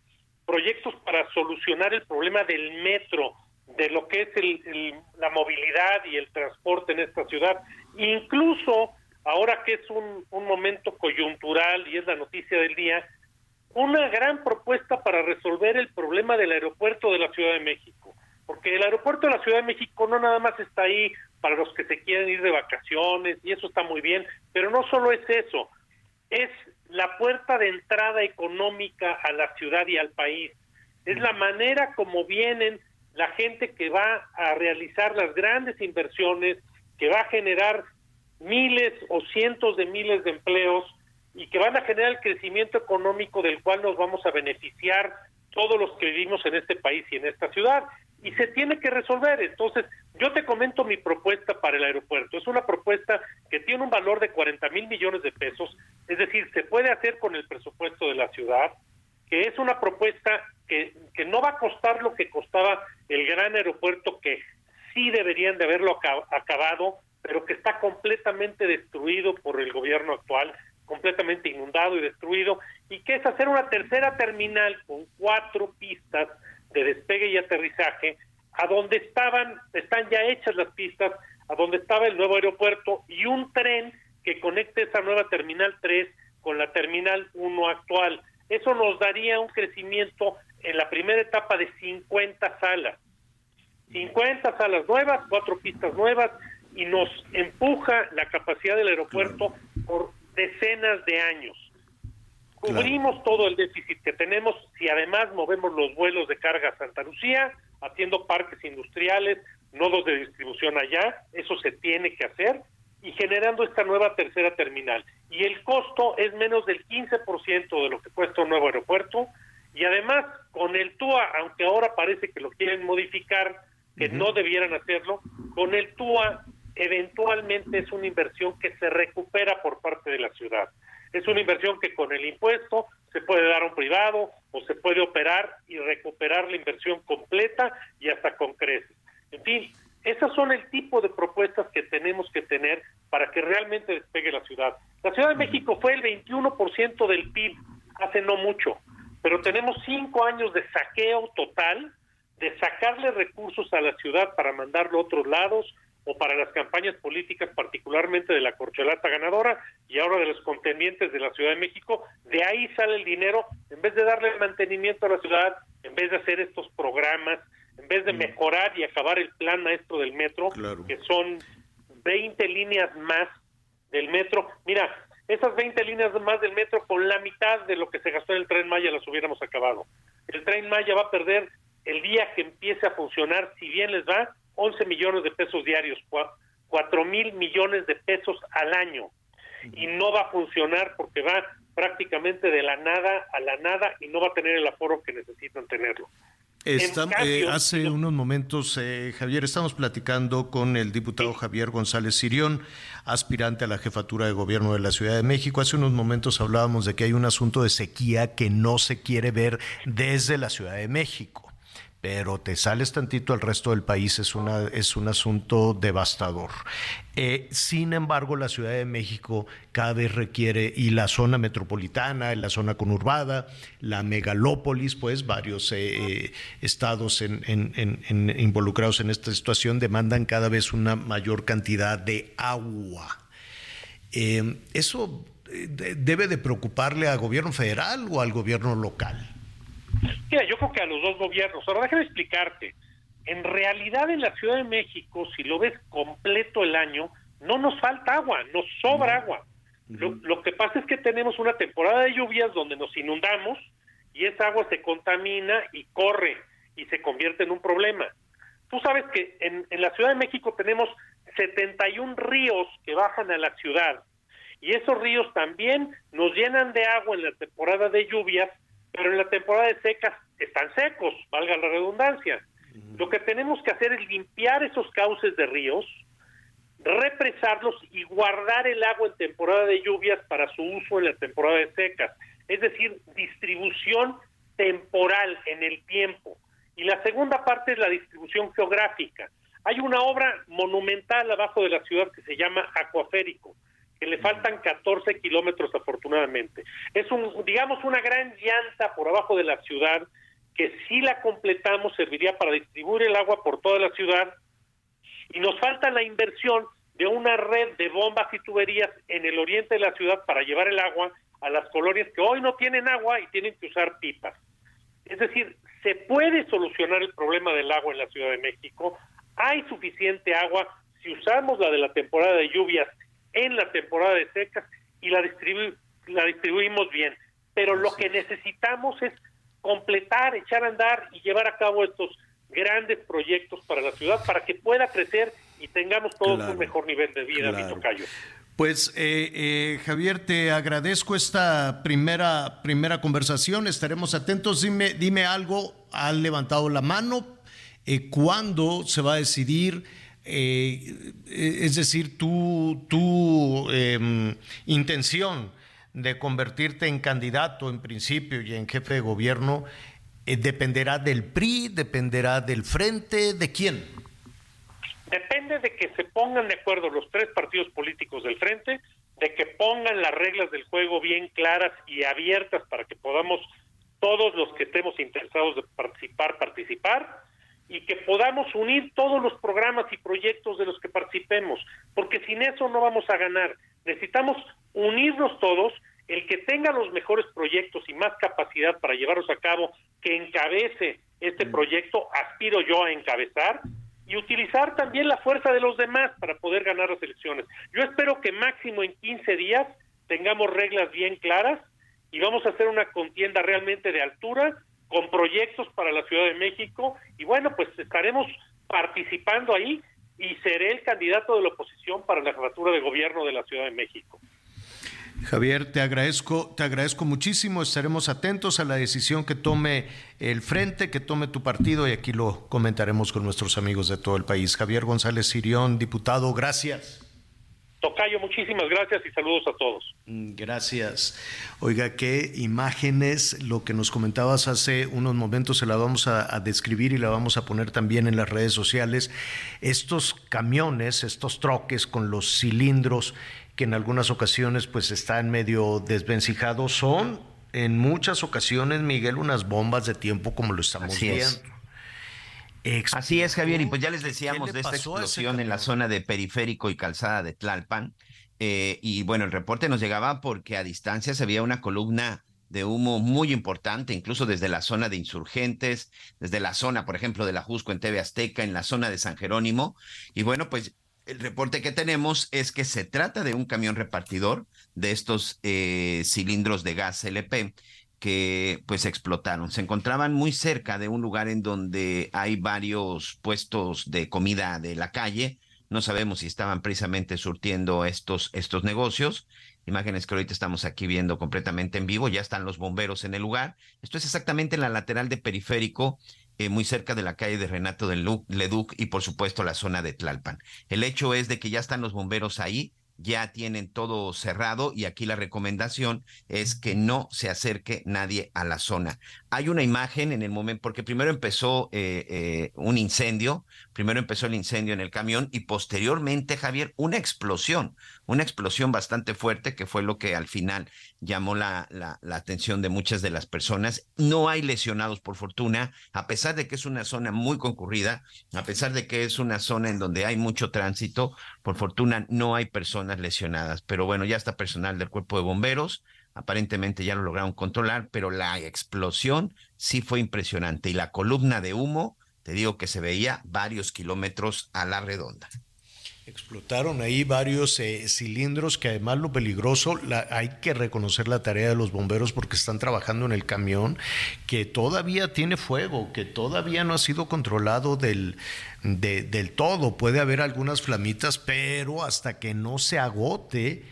proyectos para solucionar el problema del metro, de lo que es el, la movilidad y el transporte en esta ciudad, incluso ahora que es un, momento coyuntural y es la noticia del día, una gran propuesta para resolver el problema del aeropuerto de la Ciudad de México. Porque el aeropuerto de la Ciudad de México no nada más está ahí para los que se quieren ir de vacaciones, y eso está muy bien, pero no solo es eso, es la puerta de entrada económica a la ciudad y al país. Es la manera como vienen la gente que va a realizar las grandes inversiones, que va a generar miles o cientos de miles de empleos y que van a generar el crecimiento económico del cual nos vamos a beneficiar todos los que vivimos en este país y en esta ciudad. Y se tiene que resolver. Entonces, Yo te comento mi propuesta para el aeropuerto. Es una propuesta que tiene un valor de 40 mil millones de pesos, es decir, se puede hacer con el presupuesto de la ciudad, que es una propuesta que, que no va a costar lo que costaba el gran aeropuerto que sí deberían de haberlo acabado, pero que está completamente destruido por el gobierno actual, completamente inundado y destruido, y que es hacer una tercera terminal con cuatro pistas de despegue y aterrizaje, a donde estaban, están ya hechas las pistas, a donde estaba el nuevo aeropuerto y un tren que conecte esa nueva terminal 3 con la terminal 1 actual. Eso nos daría un crecimiento en la primera etapa de 50 salas. 50 salas nuevas, cuatro pistas nuevas y nos empuja la capacidad del aeropuerto por decenas de años. Cubrimos todo el déficit que tenemos si además movemos los vuelos de carga a Santa Lucía, haciendo parques industriales, nodos de distribución allá, eso se tiene que hacer, y generando esta nueva tercera terminal. Y el costo es menos del 15% de lo que cuesta un nuevo aeropuerto, y además con el TUA, aunque ahora parece que lo quieren modificar, que no debieran hacerlo, con el TUA eventualmente es una inversión que se recupera por parte de la ciudad. Es una inversión que con el impuesto se puede dar a un privado o se puede operar y recuperar la inversión completa y hasta con creces. En fin, esas son el tipo de propuestas que tenemos que tener para que realmente despegue la ciudad. La Ciudad de México fue el 21% del PIB hace no mucho, pero tenemos cinco años de saqueo total, de sacarle recursos a la ciudad para mandarlo a otros lados, o para las campañas políticas, particularmente de la corcholata ganadora y ahora de los contendientes de la Ciudad de México, de ahí sale el dinero, en vez de darle mantenimiento a la ciudad, en vez de hacer estos programas, en vez de mm. mejorar y acabar el plan maestro del metro, que son 20 líneas más del metro. Mira, esas 20 líneas más del metro con la mitad de lo que se gastó en el tren Maya las hubiéramos acabado. El tren Maya va a perder el día que empiece a funcionar, si bien les va, 11 millones de pesos diarios, 4 mil millones de pesos al año. Y no va a funcionar porque va prácticamente de la nada a la nada y no va a tener el aforo que necesitan tenerlo. Eh, hace unos momentos, eh, Javier, estamos platicando con el diputado Javier González Sirión, aspirante a la jefatura de gobierno de la Ciudad de México. Hace unos momentos hablábamos de que hay un asunto de sequía que no se quiere ver desde la Ciudad de México pero te sales tantito al resto del país, es, una, es un asunto devastador. Eh, sin embargo, la Ciudad de México cada vez requiere, y la zona metropolitana, la zona conurbada, la megalópolis, pues varios eh, eh, estados involucrados en esta situación demandan cada vez una mayor cantidad de agua. ¿Eso debe de preocuparle al gobierno federal o al gobierno local? Mira, yo creo que a los dos gobiernos. Ahora déjame explicarte. En realidad en la Ciudad de México, si lo ves completo el año, no nos falta agua, nos sobra agua. Lo, lo, que pasa es que tenemos una temporada de lluvias donde nos inundamos y esa agua se contamina y corre y se convierte en un problema. Tú sabes que en, en la Ciudad de México tenemos 71 ríos que bajan a la ciudad y esos ríos también nos llenan de agua en la temporada de lluvias pero en la temporada de secas están secos, valga la redundancia. Lo que tenemos que hacer es limpiar esos cauces de ríos, represarlos y guardar el agua en temporada de lluvias para su uso en la temporada de secas. Es decir, distribución temporal en el tiempo. Y la segunda parte es la distribución geográfica. Hay una obra monumental abajo de la ciudad que se llama Acuaférico le faltan 14 kilómetros afortunadamente. Es un, digamos, una gran llanta por abajo de la ciudad que si la completamos serviría para distribuir el agua por toda la ciudad y nos falta la inversión de una red de bombas y tuberías en el oriente de la ciudad para llevar el agua a las colonias que hoy no tienen agua y tienen que usar pipas. Es decir, se puede solucionar el problema del agua en la Ciudad de México, hay suficiente agua si usamos la de la temporada de lluvias en la temporada de secas y la, la distribuimos bien. Pero lo que necesitamos es completar, echar a andar y llevar a cabo estos grandes proyectos para la ciudad para que pueda crecer y tengamos todos un mejor nivel de vida, claro. tocayo. Pues eh, eh, Javier, te agradezco esta primera, primera conversación, estaremos atentos. Dime, dime algo, ¿han levantado la mano? Eh, ¿Cuándo se va a decidir? Eh, es decir, tu, tu em, intención de convertirte en candidato en principio y en jefe de gobierno eh, dependerá del PRI, dependerá del frente, ¿de quién? Depende de que se pongan de acuerdo los tres partidos políticos del frente, de que pongan las reglas del juego bien claras y abiertas para que podamos todos los que estemos interesados de participar, participar, y que podamos unir todos los programas y proyectos de los que participemos, porque sin eso no vamos a ganar. Necesitamos unirnos todos, el que tenga los mejores proyectos y más capacidad para llevarlos a cabo, que encabece este proyecto, aspiro yo a encabezar, y utilizar también la fuerza de los demás para poder ganar las elecciones. Yo espero que máximo en 15 días tengamos reglas bien claras y vamos a hacer una contienda realmente de altura con proyectos para la Ciudad de México y bueno, pues estaremos participando ahí y seré el candidato de la oposición para la jefatura de gobierno de la Ciudad de México. Javier, te agradezco, te agradezco muchísimo. Estaremos atentos a la decisión que tome el frente, que tome tu partido y aquí lo comentaremos con nuestros amigos de todo el país. Javier González Sirión, diputado, gracias. Tocayo, muchísimas gracias y saludos a todos. Mm, gracias. Oiga, qué imágenes, lo que nos comentabas hace unos momentos, se la vamos a, a, describir y la vamos a poner también en las redes sociales. Estos camiones, estos troques con los cilindros que en algunas ocasiones pues están medio desvencijados, son en muchas ocasiones, Miguel, unas bombas de tiempo como lo estamos Así viendo. Es. Así es, Javier, y pues ya les decíamos de esta explosión en la zona de periférico y calzada de Tlalpan. Eh, y bueno, el reporte nos llegaba porque a distancia se veía una columna de humo muy importante, incluso desde la zona de insurgentes, desde la zona, por ejemplo, de la Jusco en TV Azteca, en la zona de San Jerónimo. Y bueno, pues el reporte que tenemos es que se trata de un camión repartidor de estos eh, cilindros de gas LP que pues explotaron. Se encontraban muy cerca de un lugar en donde hay varios puestos de comida de la calle. No sabemos si estaban precisamente surtiendo estos, estos negocios. Imágenes que ahorita estamos aquí viendo completamente en vivo. Ya están los bomberos en el lugar. Esto es exactamente en la lateral de periférico eh, muy cerca de la calle de Renato del Leduc y por supuesto la zona de Tlalpan. El hecho es de que ya están los bomberos ahí, ya tienen todo cerrado y aquí la recomendación es que no se acerque nadie a la zona. Hay una imagen en el momento, porque primero empezó eh, eh, un incendio, primero empezó el incendio en el camión y posteriormente, Javier, una explosión, una explosión bastante fuerte que fue lo que al final llamó la, la, la atención de muchas de las personas. No hay lesionados, por fortuna, a pesar de que es una zona muy concurrida, a pesar de que es una zona en donde hay mucho tránsito, por fortuna no hay personas lesionadas, pero bueno, ya está personal del cuerpo de bomberos, aparentemente ya lo lograron controlar, pero la explosión sí fue impresionante y la columna de humo, te digo que se veía varios kilómetros a la redonda. Explotaron ahí varios eh, cilindros que además lo peligroso, hay que reconocer la tarea de los bomberos porque están trabajando en el camión que todavía tiene fuego, que todavía no ha sido controlado del, de, del todo. Puede haber algunas flamitas, pero hasta que no se agote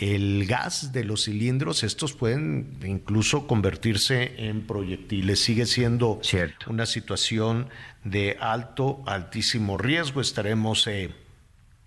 el gas de los cilindros, estos pueden incluso convertirse en proyectiles. Sigue siendo Cierto. una situación de alto, altísimo riesgo. Estaremos... Eh,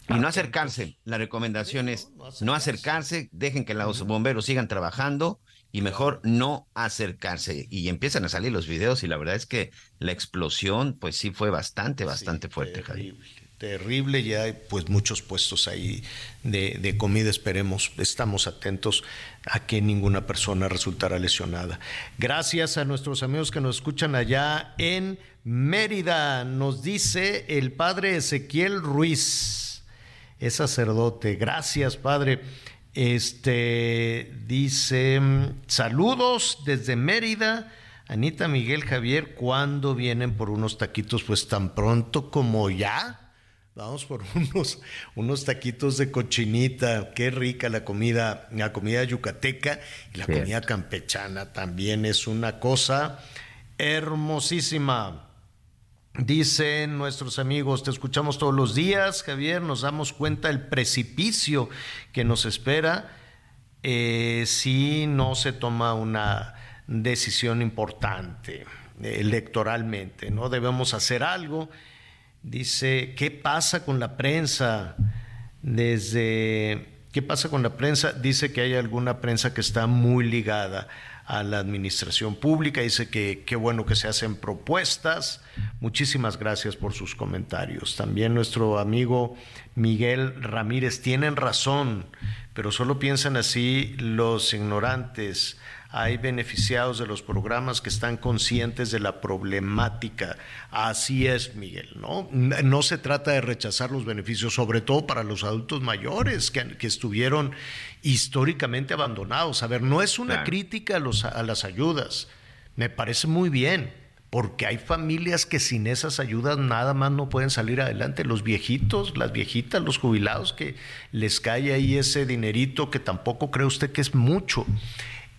y no acercarse. La recomendación es no acercarse, dejen que los bomberos sigan trabajando y mejor no acercarse. Y empiezan a salir los videos y la verdad es que la explosión pues sí fue bastante, bastante sí, fuerte, terrible, terrible, ya hay pues muchos puestos ahí de, de, comida, esperemos, estamos atentos a que ninguna persona resultara lesionada. Gracias a nuestros amigos que nos escuchan allá en Mérida, nos dice el padre Ezequiel Ruiz es sacerdote. Gracias, Padre. Este dice: Saludos desde Mérida. Anita Miguel Javier, ¿cuándo vienen por unos taquitos? Pues tan pronto como ya. Vamos por unos, unos taquitos de cochinita. Qué rica la comida, la comida yucateca y la comida campechana también es una cosa hermosísima. Dicen nuestros amigos, te escuchamos todos los días, Javier, nos damos cuenta del precipicio que nos espera eh, si no se toma una decisión importante electoralmente, ¿no? Debemos hacer algo. Dice, ¿qué pasa con la prensa? Desde, ¿qué pasa con la prensa? Dice que hay alguna prensa que está muy ligada a la administración pública. Dice que qué bueno que se hacen propuestas. Muchísimas gracias por sus comentarios. También nuestro amigo Miguel Ramírez, tienen razón, pero solo piensan así los ignorantes hay beneficiados de los programas que están conscientes de la problemática. Así es, Miguel, ¿no? No se trata de rechazar los beneficios, sobre todo para los adultos mayores que, estuvieron históricamente abandonados. A ver, no es una crítica a, los, a las ayudas, me parece muy bien, porque hay familias que sin esas ayudas nada más no pueden salir adelante. Los viejitos, las viejitas, los jubilados, que les cae ahí ese dinerito que tampoco cree usted que es mucho.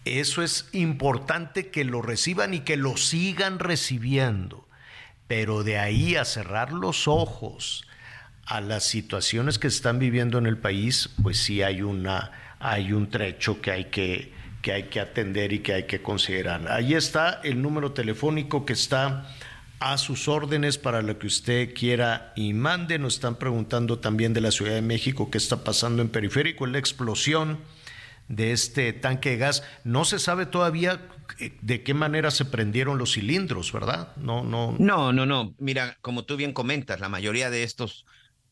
Eso es importante que lo reciban y que lo sigan recibiendo. Pero de ahí a cerrar los ojos a las situaciones que están viviendo en el país, pues sí hay una hay un trecho que hay que que hay que atender y que hay que considerar. Ahí está el número telefónico que está a sus órdenes para lo que usted quiera y mande. Nos están preguntando también de la Ciudad de México qué está pasando en periférico, la explosión de este tanque de gas. No se sabe todavía eh, de qué manera se prendieron los cilindros, ¿verdad? No, no. No, no, no. Mira, como tú bien comentas, la mayoría de estos,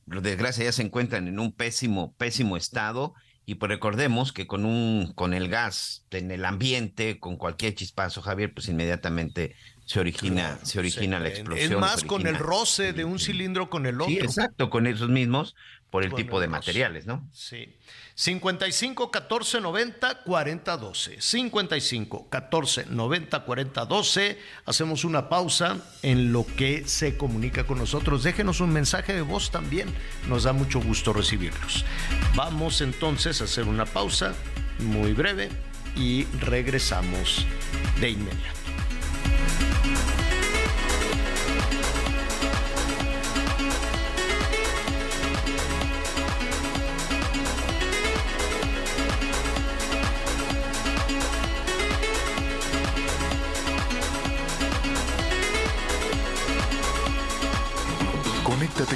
por desgracia, ya se encuentran en un pésimo, pésimo estado. Y pues recordemos que con un, con el gas en el ambiente, con cualquier chispazo, Javier, pues inmediatamente se origina, se origina la explosión. Es más con el roce de un cilindro con el otro. Sí, exacto, con esos mismos, por el tipo de materiales, ¿no? Sí. 55 14 90 40 12. 55 14 90 40 12. Hacemos una pausa en lo que se comunica con nosotros. Déjenos un mensaje de voz también. Nos da mucho gusto recibirlos. Vamos entonces a hacer una pausa muy breve y regresamos de inmediato.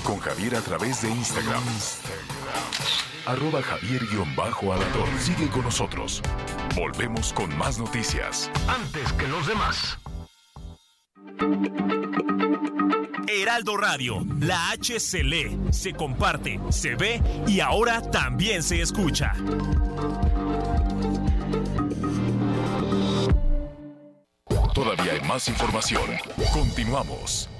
Con Javier a través de Instagram. Arroba Javier-Alador. Sigue con nosotros. Volvemos con más noticias. Antes que los demás. Heraldo Radio, la H se lee, se comparte, se ve y ahora también se escucha. Todavía hay más información. Continuamos.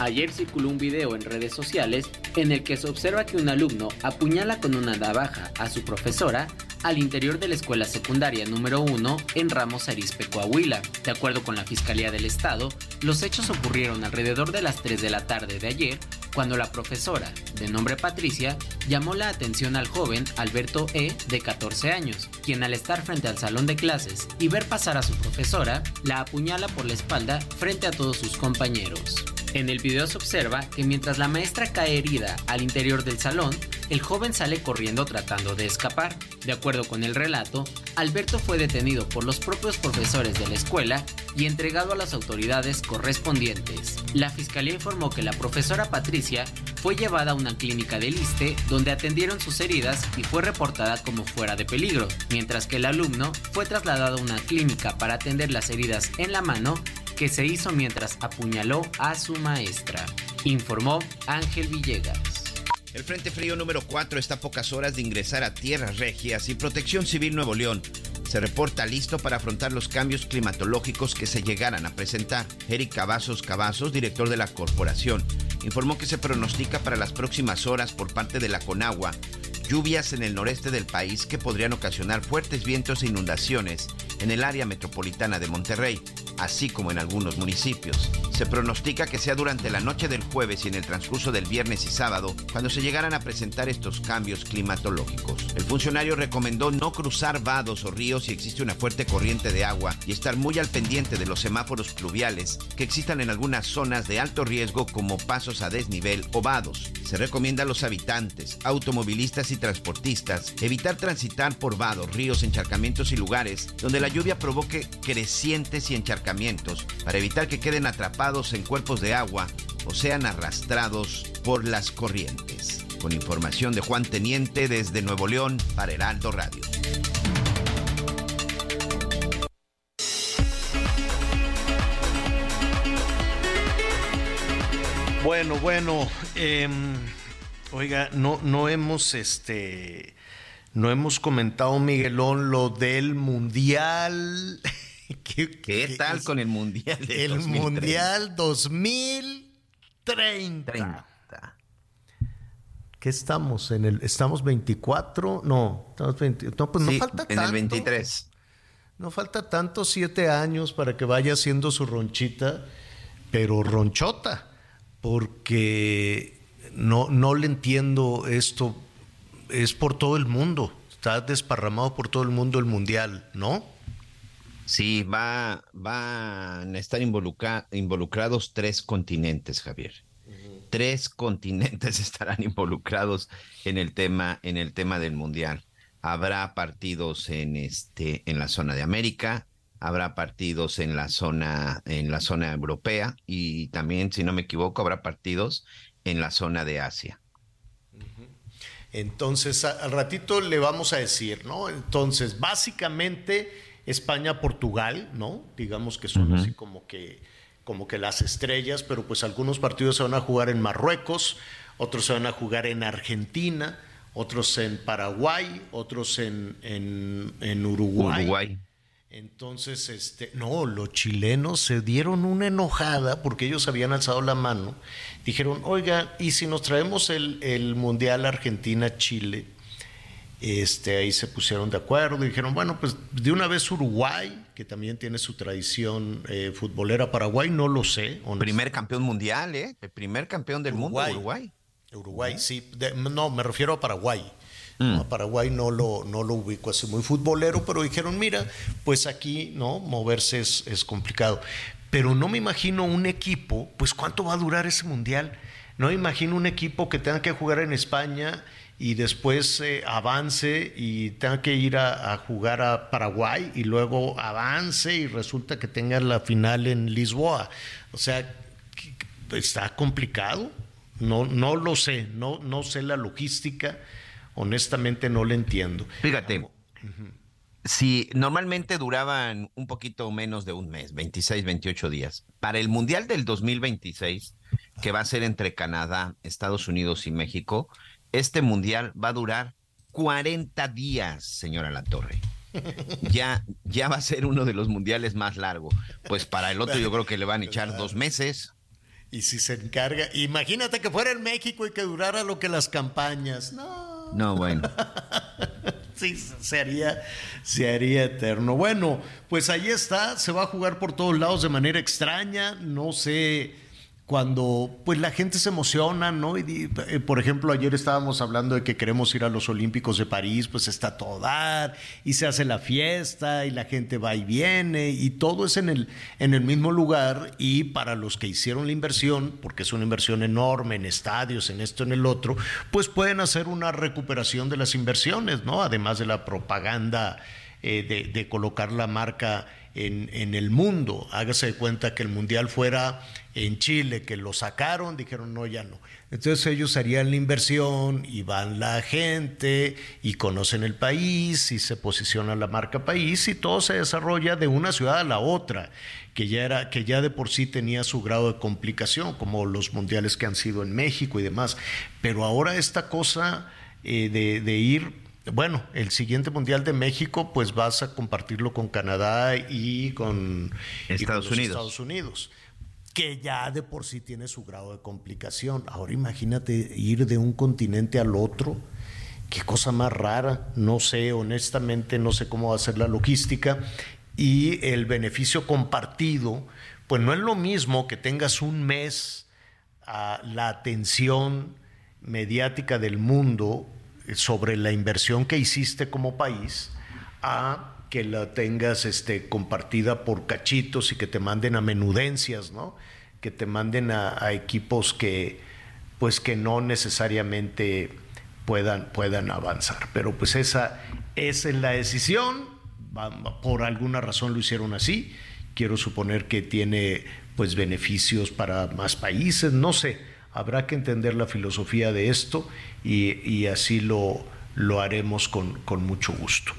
Ayer circuló un video en redes sociales en el que se observa que un alumno apuñala con una navaja a su profesora al interior de la escuela secundaria número 1 en Ramos Arizpe, Coahuila. De acuerdo con la Fiscalía del Estado, los hechos ocurrieron alrededor de las 3 de la tarde de ayer, cuando la profesora, de nombre Patricia, llamó la atención al joven Alberto E., de 14 años, quien al estar frente al salón de clases y ver pasar a su profesora, la apuñala por la espalda frente a todos sus compañeros. En el video se observa que mientras la maestra cae herida al interior del salón, el joven sale corriendo tratando de escapar. De acuerdo con el relato, Alberto fue detenido por los propios profesores de la escuela y entregado a las autoridades correspondientes. La fiscalía informó que la profesora Patricia fue llevada a una clínica de Liste donde atendieron sus heridas y fue reportada como fuera de peligro, mientras que el alumno fue trasladado a una clínica para atender las heridas en la mano que se hizo mientras apuñaló a su maestra, informó Ángel Villegas. El Frente Frío número 4 está a pocas horas de ingresar a tierras regias y Protección Civil Nuevo León se reporta listo para afrontar los cambios climatológicos que se llegaran a presentar. Eric Cavazos Cavazos, director de la corporación, informó que se pronostica para las próximas horas por parte de la Conagua lluvias en el noreste del país que podrían ocasionar fuertes vientos e inundaciones en el área metropolitana de Monterrey, así como en algunos municipios. Se pronostica que sea durante la noche del jueves y en el transcurso del viernes y sábado cuando se llegaran a presentar estos cambios climatológicos. El funcionario recomendó no cruzar vados o ríos si existe una fuerte corriente de agua y estar muy al pendiente de los semáforos pluviales que existan en algunas zonas de alto riesgo como pasos a desnivel o vados. Se recomienda a los habitantes, automovilistas y transportistas evitar transitar por vados, ríos, encharcamientos y lugares donde la lluvia provoque crecientes y encharcamientos para evitar que queden atrapados en cuerpos de agua o sean arrastrados por las corrientes. Con información de Juan Teniente desde Nuevo León para Heraldo Radio. Bueno, bueno, em, oiga, no, no hemos este no hemos comentado, Miguelón, lo del mundial. ¿Qué, tal con el mundial? el mundial 2030. ¿Qué estamos? ¿En el, ¿Estamos 24? No, estamos 20, no, pues no falta tanto. En el 23. No falta tanto, siete años para que vaya haciendo su ronchita, pero ronchota porque no, no le entiendo esto. Es por todo el mundo, está desparramado por todo el mundo el mundial, ¿no? Sí, va, van a estar involucrados tres continentes, Javier. Tres continentes estarán involucrados en el tema, en el tema del mundial. Habrá partidos en este, en la zona de América, habrá partidos en la zona, en la zona europea y también, si no me equivoco, habrá partidos en la zona de Asia. Entonces, al ratito le vamos a decir, ¿no? Entonces, básicamente España-Portugal, ¿no? Digamos que son así como que, como que las estrellas, pero pues algunos partidos se van a jugar en Marruecos, otros se van a jugar en Argentina, otros en Paraguay, otros en, en Uruguay. Uruguay. Entonces, este, no, los chilenos se dieron una enojada porque ellos habían alzado la mano. Dijeron, oiga, ¿y si nos traemos el, Mundial Argentina-Chile? Este, ahí se pusieron de acuerdo y dijeron, bueno, pues de una vez Uruguay, que también tiene su tradición eh, futbolera, Paraguay, no lo sé. Primer campeón mundial, ¿eh? El primer campeón del mundo, Uruguay. Uruguay, sí. no, me refiero a Paraguay. Mm. Paraguay no lo, no lo ubico así muy futbolero, pero dijeron, mira, pues aquí no moverse es, es complicado. Pero no me imagino un equipo, pues cuánto va a durar ese mundial. No me imagino un equipo que tenga que jugar en España y después eh, avance y tenga que ir a, jugar a Paraguay y luego avance y resulta que tenga la final en Lisboa. O sea, está complicado. No, no lo sé, no, no sé la logística honestamente no le entiendo. Fíjate, si normalmente duraban un poquito menos de un mes, 26, 28 días, para el Mundial del 2026, que va a ser entre Canadá, Estados Unidos y México, este Mundial va a durar 40 días, señora La Torre. Ya, ya va a ser uno de los mundiales más largos. Pues para el otro yo creo que le van a echar dos meses. Y si se encarga, imagínate que fuera en México y que durara lo que las campañas. No. No, bueno. sí, se haría, se haría eterno. Bueno, pues ahí está, se va a jugar por todos lados de manera extraña, no sé cuando pues la gente se emociona, ¿no? Y, eh, por ejemplo, ayer estábamos hablando de que queremos ir a los Olímpicos de París, pues está todo dar y se hace la fiesta y la gente va y viene y todo es en el, en el mismo lugar y para los que hicieron la inversión, porque es una inversión enorme en estadios, en esto, en el otro, pues pueden hacer una recuperación de las inversiones, ¿no? Además de la propaganda eh, de, de colocar la marca en, en, el mundo. Hágase de cuenta que el mundial fuera en Chile, que lo sacaron, dijeron no, ya no. Entonces ellos harían la inversión y van la gente y conocen el país y se posiciona la marca país y todo se desarrolla de una ciudad a la otra, que ya, era, que ya de por sí tenía su grado de complicación, como los mundiales que han sido en México y demás. Pero ahora esta cosa eh, de, de ir bueno, el siguiente Mundial de México, pues vas a compartirlo con Canadá y con Estados, Unidos. Estados Unidos, que ya de por sí tiene su grado de complicación. Ahora imagínate ir de un continente al otro. Qué cosa más rara. No sé, honestamente, no sé cómo va a ser la logística. Y el beneficio compartido, pues no es lo mismo que tengas un mes a la atención mediática del mundo sobre la inversión que hiciste como país a que la tengas este, compartida por cachitos y que te manden a menudencias, ¿no? Que te manden a, equipos que, pues que no necesariamente puedan, puedan avanzar. Pero pues esa, esa es la decisión, por alguna razón lo hicieron así, quiero suponer que tiene pues beneficios para más países, no sé, habrá que entender la filosofía de esto y, así lo, lo haremos con, con, mucho gusto.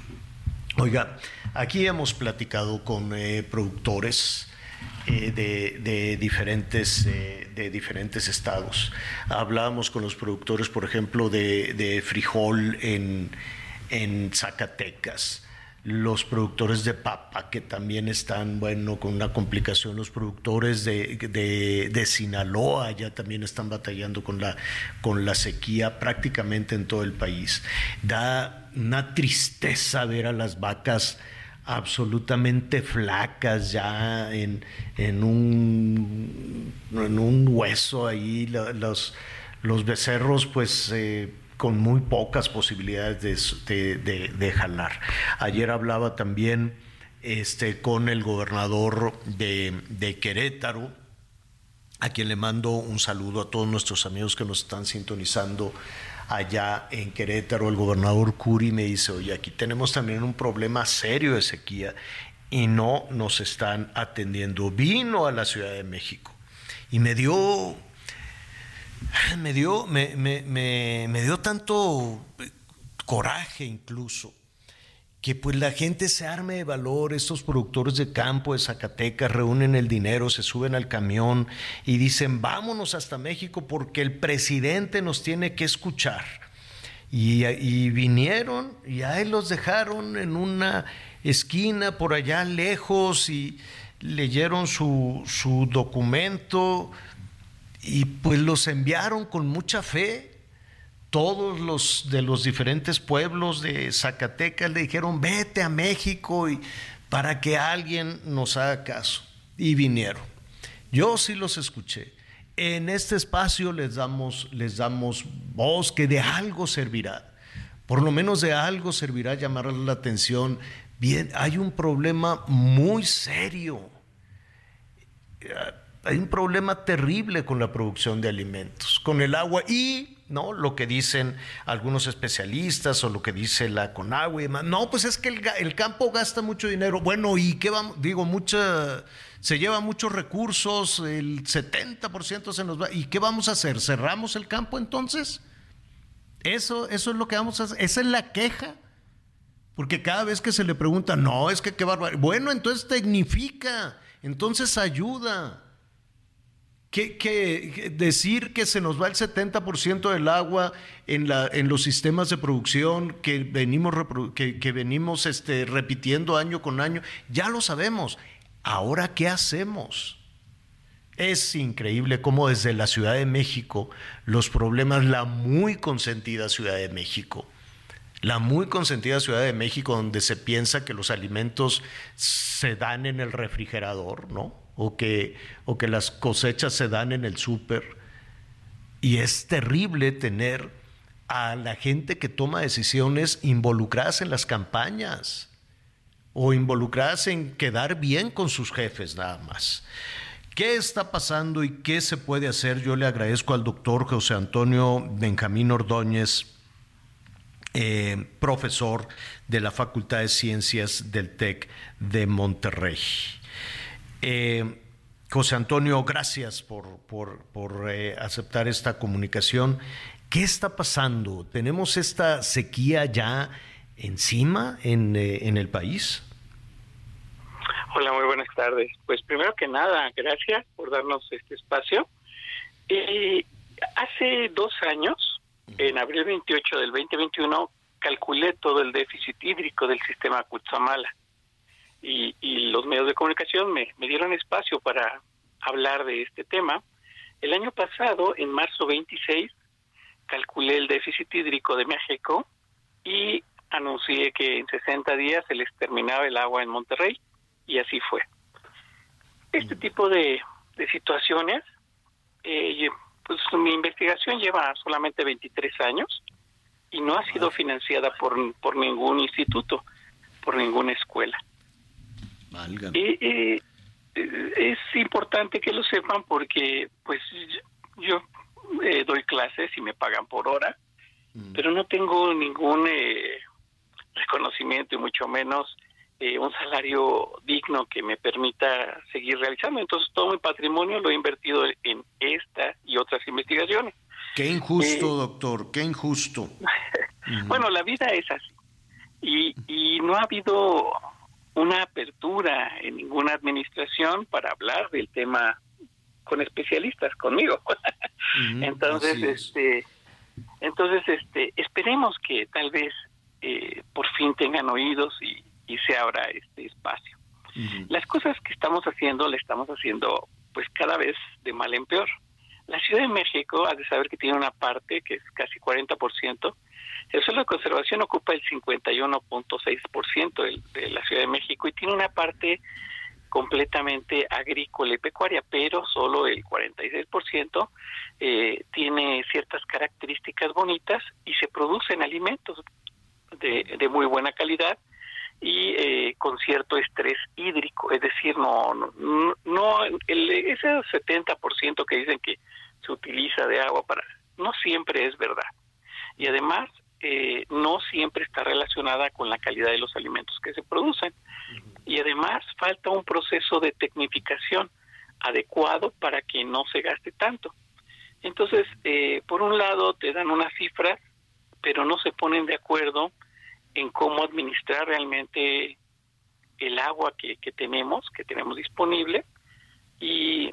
Oiga, aquí hemos platicado con eh, productores, eh, de, diferentes, eh, de diferentes estados. Hablábamos con los productores, por ejemplo, de, frijol en, en Zacatecas los productores de papa, que también están, bueno, con una complicación, los productores de, de, Sinaloa ya también están batallando con la, con la sequía prácticamente en todo el país. Da una tristeza ver a las vacas absolutamente flacas ya en, en, un, en un hueso ahí, los, los becerros pues... Eh, con muy pocas posibilidades de, jalar. Ayer hablaba también este, con el gobernador de, Querétaro, a quien le mando un saludo a todos nuestros amigos que nos están sintonizando allá en Querétaro. El gobernador Curi me dice, oye, aquí tenemos también un problema serio de sequía y no nos están atendiendo. Vino a la Ciudad de México y me dio me dio, me, me, me, dio tanto coraje incluso que pues la gente se arme de valor, estos productores de campo de Zacatecas reúnen el dinero, se suben al camión y dicen, vámonos hasta México porque el presidente nos tiene que escuchar. Y, y vinieron y ahí los dejaron en una esquina por allá lejos y leyeron su, su documento y pues los enviaron con mucha fe. Todos los de los diferentes pueblos de Zacatecas le dijeron, vete a México y, para que alguien nos haga caso. Y vinieron. Yo sí los escuché. En este espacio les damos, les damos voz que de algo servirá. Por lo menos de algo servirá llamar la atención. Bien, hay un problema muy serio hay un problema terrible con la producción de alimentos, con el agua y no lo que dicen algunos especialistas o lo que dice la Conagua y demás. No, pues es que el, campo gasta mucho dinero. Bueno, ¿y qué vamos? Digo, mucha se lleva muchos recursos, el 70% se nos va. ¿Y qué vamos a hacer? ¿Cerramos el campo entonces? Eso, eso es lo que vamos a hacer. Esa es la queja. Porque cada vez que se le pregunta, no, es que qué bárbaro. Bueno, entonces tecnifica, entonces ayuda que, decir que se nos va el 70% del agua en, la, en, los sistemas de producción que venimos, que, venimos este, repitiendo año con año, ya lo sabemos. Ahora, ¿qué hacemos? Es increíble cómo desde la Ciudad de México los problemas, la muy consentida Ciudad de México, la muy consentida Ciudad de México donde se piensa que los alimentos se dan en el refrigerador, ¿no? O que, o que las cosechas se dan en el súper. Y es terrible tener a la gente que toma decisiones involucradas en las campañas o involucradas en quedar bien con sus jefes nada más. ¿Qué está pasando y qué se puede hacer? Yo le agradezco al doctor José Antonio Benjamín Ordóñez, eh, profesor de la Facultad de Ciencias del TEC de Monterrey. Eh, José Antonio, gracias por, por, eh, aceptar esta comunicación. ¿Qué está pasando? ¿Tenemos esta sequía ya encima en, eh, en el país? Hola, muy buenas tardes. Pues primero que nada, gracias por darnos este espacio. hace dos años, en abril 28 del 2021, calculé todo el déficit hídrico del sistema Cutzamala y, los medios de comunicación me, dieron espacio para hablar de este tema. El año pasado, en marzo 26, calculé el déficit hídrico de México y anuncié que en 60 días se les terminaba el agua en Monterrey y así fue. Este tipo de, situaciones, eh, pues mi investigación lleva solamente 23 años y no ha sido financiada por, por ningún instituto, por ninguna escuela. Y, es importante que lo sepan porque pues yo, eh, doy clases y me pagan por hora, mm. pero no tengo ningún eh, reconocimiento y mucho menos eh, un salario digno que me permita seguir realizando. Entonces todo mi patrimonio lo he invertido en esta y otras investigaciones. Qué injusto, eh, doctor, qué injusto. bueno, la vida es así. Y, y no ha habido una apertura en ninguna administración para hablar del tema con especialistas, conmigo. entonces, este, entonces, este, esperemos que tal vez eh, por fin tengan oídos y, se abra este espacio. Las cosas que estamos haciendo, le estamos haciendo pues cada vez de mal en peor. La Ciudad de México, ha de saber que tiene una parte que es casi 40%, el suelo de conservación ocupa el 51.6% de, de la Ciudad de México y tiene una parte completamente agrícola y pecuaria, pero solo el 46% eh, tiene ciertas características bonitas y se producen alimentos de, muy buena calidad y eh, con cierto estrés hídrico, es decir, no, no, no el, ese 70% que dicen que se utiliza de agua para, no siempre es verdad. Y además, eh, no siempre está relacionada con la calidad de los alimentos que se producen. Y además falta un proceso de tecnificación adecuado para que no se gaste tanto. Entonces, eh, por un lado te dan unas cifras, pero no se ponen de acuerdo en cómo administrar realmente el agua que, tenemos, que tenemos disponible. Y,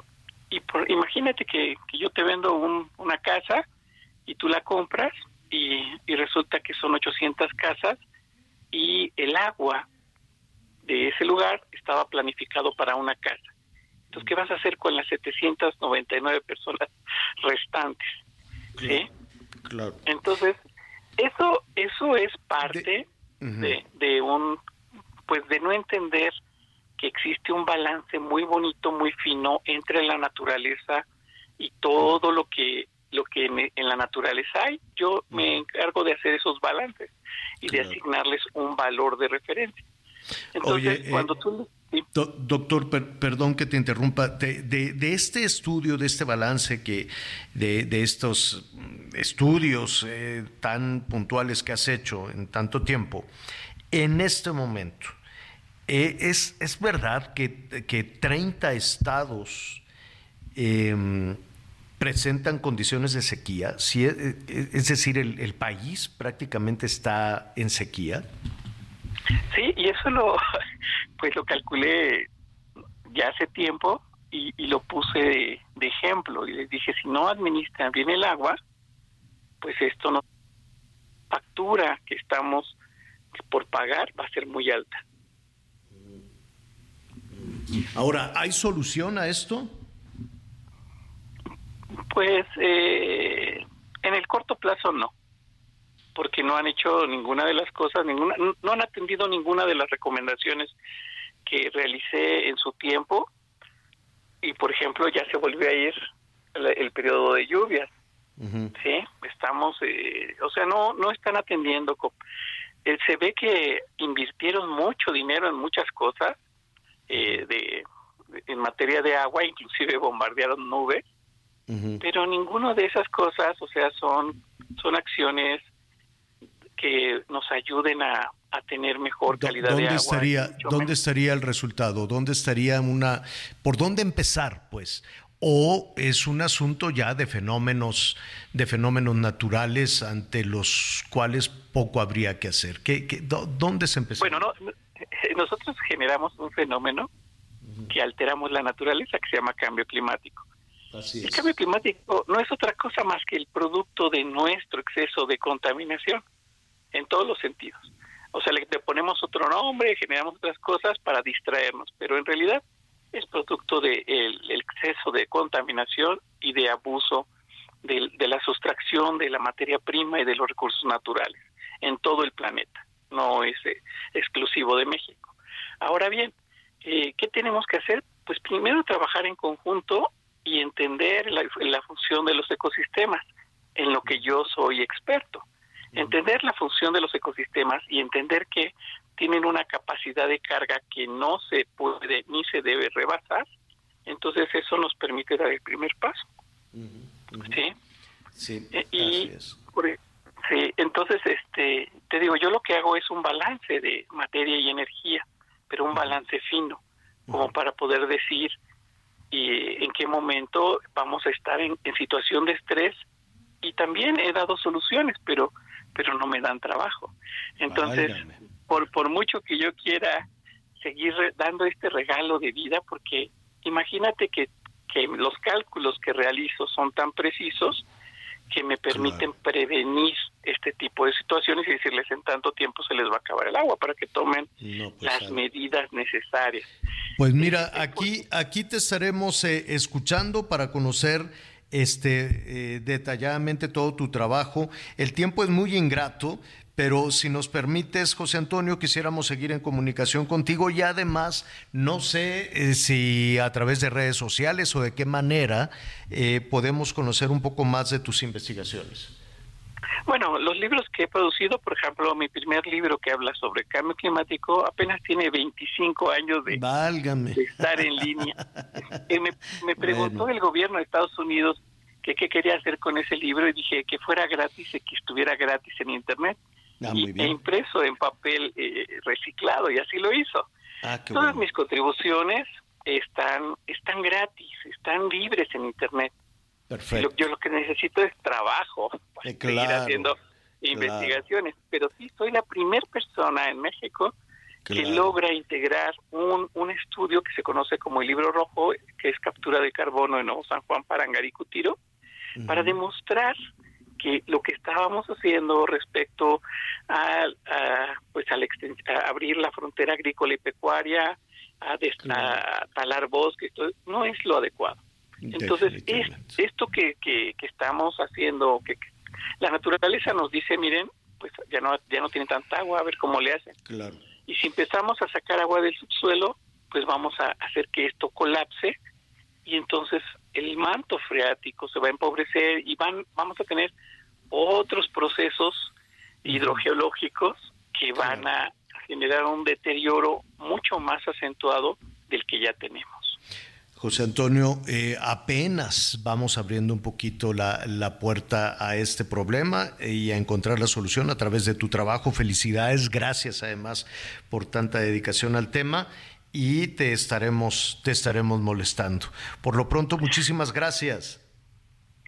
y imagínate que, yo te vendo una casa y tú la compras y, y resulta que son 800 casas y el agua de ese lugar estaba planificado para una casa. Entonces, ¿qué vas a hacer con las 799 personas restantes? ¿Sí? Claro. Entonces, eso, eso es parte de, de, un, pues de no entender que existe un balance muy bonito, muy fino entre la naturaleza y todo lo que lo que en, la naturaleza hay. Yo me encargo de hacer esos balances y de asignarles un valor de referencia. Entonces, eh, cuando tú doctor, perdón que te interrumpa, de, este estudio, de este balance que de, estos estudios eh, tan puntuales que has hecho en tanto tiempo, en este momento, eh, es, es, verdad que, que 30 estados em, presentan condiciones de sequía, si es, es decir, el, el país prácticamente está en sequía. Sí, y eso lo, pues lo calculé ya hace tiempo y, lo puse de, ejemplo y les dije, si no administran bien el agua, pues esto no factura que estamos por pagar va a ser muy alta. Ahora, ¿hay solución a esto? Pues eh, en el corto plazo no porque no han hecho ninguna de las cosas, ninguna, no han atendido ninguna de las recomendaciones que realicé en su tiempo. Y por ejemplo ya se volvió a ir el, periodo de lluvias, sí, estamos, eh, o sea no no están atendiendo, eh, se ve que invirtieron mucho dinero en muchas cosas eh, de, en materia de agua, inclusive bombardearon nubes, pero ninguna de esas cosas, o sea, son son acciones que nos ayuden a, tener mejor calidad de agua. Estaría, ¿Dónde estaría el resultado? ¿Dónde estaría una... ¿Por dónde empezar, pues? o es un asunto ya de fenómenos de fenómenos naturales ante los cuales poco habría que hacer. ¿Qué, dónde se empezó? Bueno, nosotros generamos un fenómeno que alteramos la naturaleza que se llama cambio climático. El cambio climático no es otra cosa más que el producto de nuestro exceso de contaminación en todos los sentidos. O sea, le, ponemos otro nombre, generamos otras cosas para distraernos, pero en realidad es producto del de exceso de contaminación y de abuso de, la sustracción de la materia prima y de los recursos naturales en todo el planeta, no es eh, exclusivo de México. Ahora bien, eh, ¿qué tenemos que hacer? Pues primero trabajar en conjunto y entender la función de los ecosistemas, en lo que yo soy experto. Entender la función de los ecosistemas y entender que tienen una capacidad de carga que no se puede ni se debe rebasar, entonces eso nos permite dar el primer paso. ¿Sí? Sí, eh, y, e, sí, entonces este te digo, yo lo que hago es un balance de materia y energía pero un balance fino, como para poder decir y en qué momento vamos a estar en, situación de estrés y también he dado soluciones, pero pero no me dan trabajo. Entonces, por por mucho que yo quiera seguir dando este regalo de vida, porque imagínate que que los cálculos que realizo son tan precisos que me permiten prevenir este tipo de situaciones y decirles en tanto tiempo se les va a acabar el agua para que tomen pues, las medidas necesarias. Pues mira, este, aquí aquí te estaremos eh, escuchando para conocer este eh, detalladamente todo tu trabajo. El tiempo es muy ingrato, pero si nos permites, José Antonio, quisiéramos seguir en comunicación contigo y además, no sé eh, si a través de redes sociales o de qué manera eh, podemos conocer un poco más de tus investigaciones. Bueno, los libros que he producido, por ejemplo, mi primer libro que habla sobre cambio climático apenas tiene 25 años de, estar en línea. Eh, me, preguntó el gobierno de Estados Unidos que qué quería hacer con ese libro y dije que fuera gratis y que estuviera gratis en Internet. Ah, e impreso en papel eh, reciclado y así lo hizo. Ah, Todas mis contribuciones están están gratis, están libres en internet. Perfecto. Yo, lo que necesito es trabajo para eh, seguir haciendo investigaciones, pero sí soy la primera persona en México que logra integrar un, un estudio que se conoce como el libro rojo, que es captura de carbono en Nuevo San Juan, Parangaricutiro, para demostrar que lo que estábamos haciendo respecto a, pues al a abrir la frontera agrícola y pecuaria, a, talar bosques, no es lo adecuado. Entonces, es, esto que, que, estamos haciendo, que, la naturaleza nos dice, miren, pues ya no, ya no tiene tanta agua, a ver cómo le hacen. Claro. Y si empezamos a sacar agua del subsuelo, pues vamos a hacer que esto colapse y entonces el manto freático se va a empobrecer y van vamos a tener otros procesos hidrogeológicos que van a generar un deterioro mucho más acentuado del que ya tenemos. José Antonio, eh, apenas vamos abriendo un poquito la, la, puerta a este problema y a encontrar la solución a través de tu trabajo. Felicidades, gracias además por tanta dedicación al tema y te estaremos, te estaremos molestando. Por lo pronto, muchísimas gracias.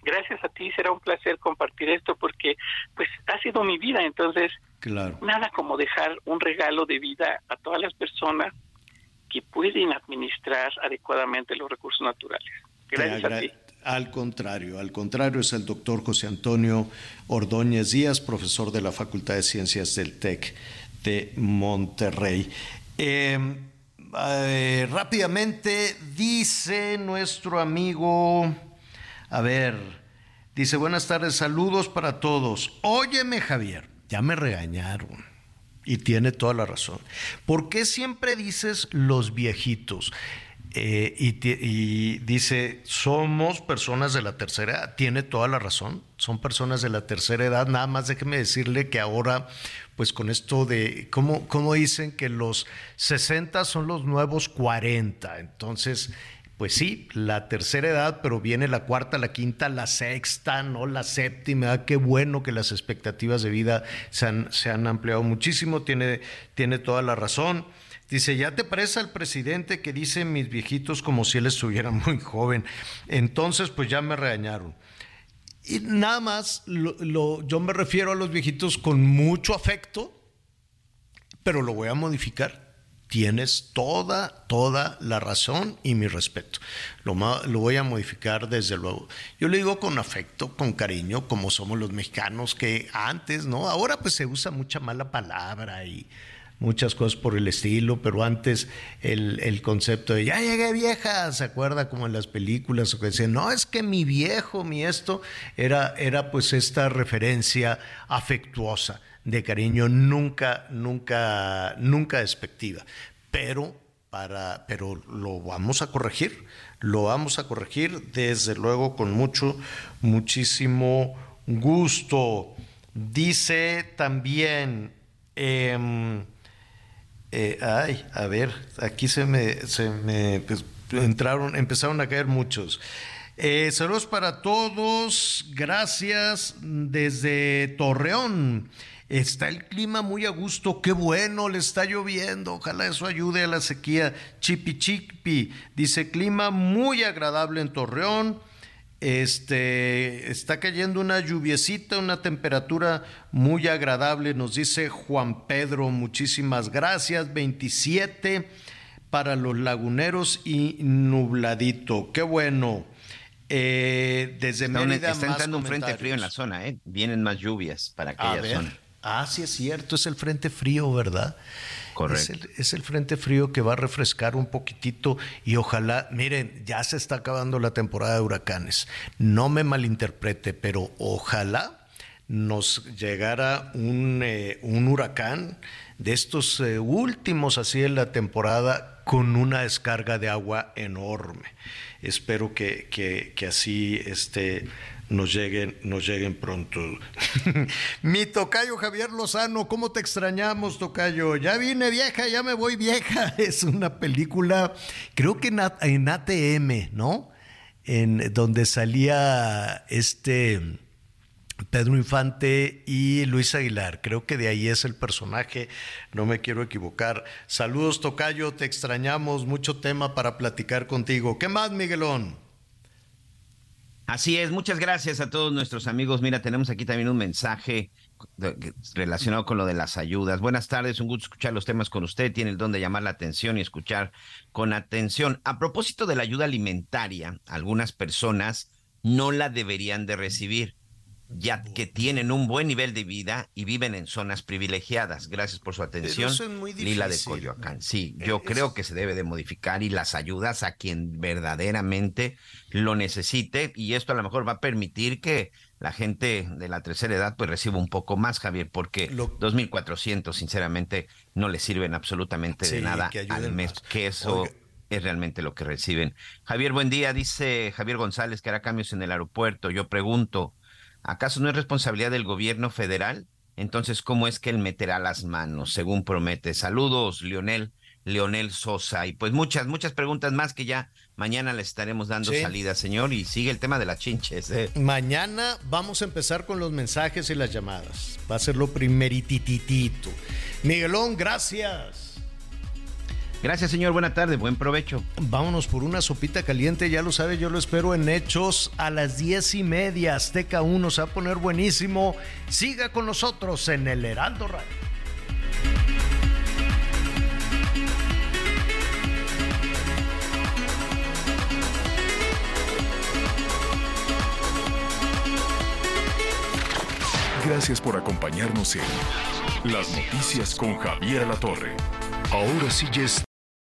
Gracias a ti, será un placer compartir esto porque pues ha sido mi vida, entonces claro. nada como dejar un regalo de vida a todas las personas que pueden administrar adecuadamente los recursos naturales. Gracias a ti. Al contrario, al contrario es el doctor José Antonio Ordóñez Díaz, profesor de la Facultad de Ciencias del TEC de Monterrey. Eh, eh, rápidamente dice nuestro amigo, a ver, dice buenas tardes, saludos para todos. Óyeme Javier, ya me regañaron. Y tiene toda la razón. ¿Por qué siempre dices los viejitos? Eh, y, dice, somos personas de la tercera edad, tiene toda la razón, son personas de la tercera edad, nada más déjeme decirle que ahora, pues con esto de, ¿cómo, cómo dicen que los 60 son los nuevos 40? Entonces, pues sí, la tercera edad, pero viene la cuarta, la quinta, la sexta, no la séptima. Qué bueno que las expectativas de vida se han, ampliado muchísimo, tiene, toda la razón. Dice, ya te parece al presidente que dice mis viejitos como si él estuviera muy joven. Entonces, pues ya me regañaron. Y nada más, yo me refiero a los viejitos con mucho afecto, pero lo voy a modificar. Tienes toda, toda la razón y mi respeto. Lo, voy a modificar desde luego. Yo le digo con afecto, con cariño, como somos los mexicanos, que antes, ¿no? Ahora pues se usa mucha mala palabra y muchas cosas por el estilo, pero antes el, concepto de ya llegué vieja, ¿se acuerda como en las películas o que decían, no, es que mi viejo, mi esto, era, era pues esta referencia afectuosa de cariño, nunca, nunca, nunca despectiva, pero para, pero lo vamos a corregir, lo vamos a corregir desde luego con mucho, muchísimo gusto. Dice también, em, eh, ay, a ver, aquí se me, se me pues, entraron, empezaron a caer muchos. Eh, saludos para todos, gracias desde Torreón. Está el clima muy a gusto, qué bueno, le está lloviendo, ojalá eso ayude a la sequía. Chipi Chipi dice clima muy agradable en Torreón. Este está cayendo una lluviecita, una temperatura muy agradable, nos dice Juan Pedro. Muchísimas gracias. 27 para los laguneros y nubladito. Qué bueno. Eh, desde está Mérida. está entrando un frente frío en la zona, ¿eh? Vienen más lluvias para aquella zona. Ah, sí es cierto, es el frente frío, ¿verdad? Correcto. Es el, es el, frente frío que va a refrescar un poquitito y ojalá, miren, ya se está acabando la temporada de huracanes. No me malinterprete, pero ojalá nos llegara un, eh, un huracán de estos eh, últimos así en la temporada con una descarga de agua enorme. Espero que, que, que así este, nos lleguen, nos lleguen pronto. Mi tocayo Javier Lozano, ¿cómo te extrañamos, tocayo? Ya vine vieja, ya me voy vieja. Es una película, creo que en, en ATM, ¿no? En donde salía este Pedro Infante y Luis Aguilar. Creo que de ahí es el personaje, no me quiero equivocar. Saludos, Tocayo, te extrañamos, mucho tema para platicar contigo. ¿Qué más, Miguelón? Así es, muchas gracias a todos nuestros amigos. Mira, tenemos aquí también un mensaje relacionado con lo de las ayudas. Buenas tardes, un gusto escuchar los temas con usted. Tiene el don de llamar la atención y escuchar con atención. A propósito de la ayuda alimentaria, algunas personas no la deberían de recibir ya que tienen un buen nivel de vida y viven en zonas privilegiadas. Gracias por su atención. Lila de Coyoacán. Sí, yo es... creo que se debe de modificar y las ayudas a quien verdaderamente lo necesite y esto a lo mejor va a permitir que la gente de la tercera edad pues reciba un poco más, Javier, porque lo... 2.400 sinceramente no le sirven absolutamente sí, de nada al mes, más. que eso... Oiga es realmente lo que reciben. Javier, buen día. Dice Javier González que hará cambios en el aeropuerto. Yo pregunto, ¿Acaso no es responsabilidad del gobierno federal? Entonces, ¿cómo es que él meterá las manos, según promete? Saludos, Leonel, Leonel Sosa. Y pues muchas, muchas preguntas más que ya mañana le estaremos dando sí. salida, señor. Y sigue el tema de las chinches. ¿eh? Mañana vamos a empezar con los mensajes y las llamadas. Va a ser lo primerititito. Miguelón, gracias. Gracias, señor. Buena tarde. Buen provecho. Vámonos por una sopita caliente. Ya lo sabe, yo lo espero en Hechos a las diez y media. Azteca 1 se va a poner buenísimo. Siga con nosotros en el Heraldo Radio. Gracias por acompañarnos en Las Noticias con Javier La Torre. Ahora sí ya está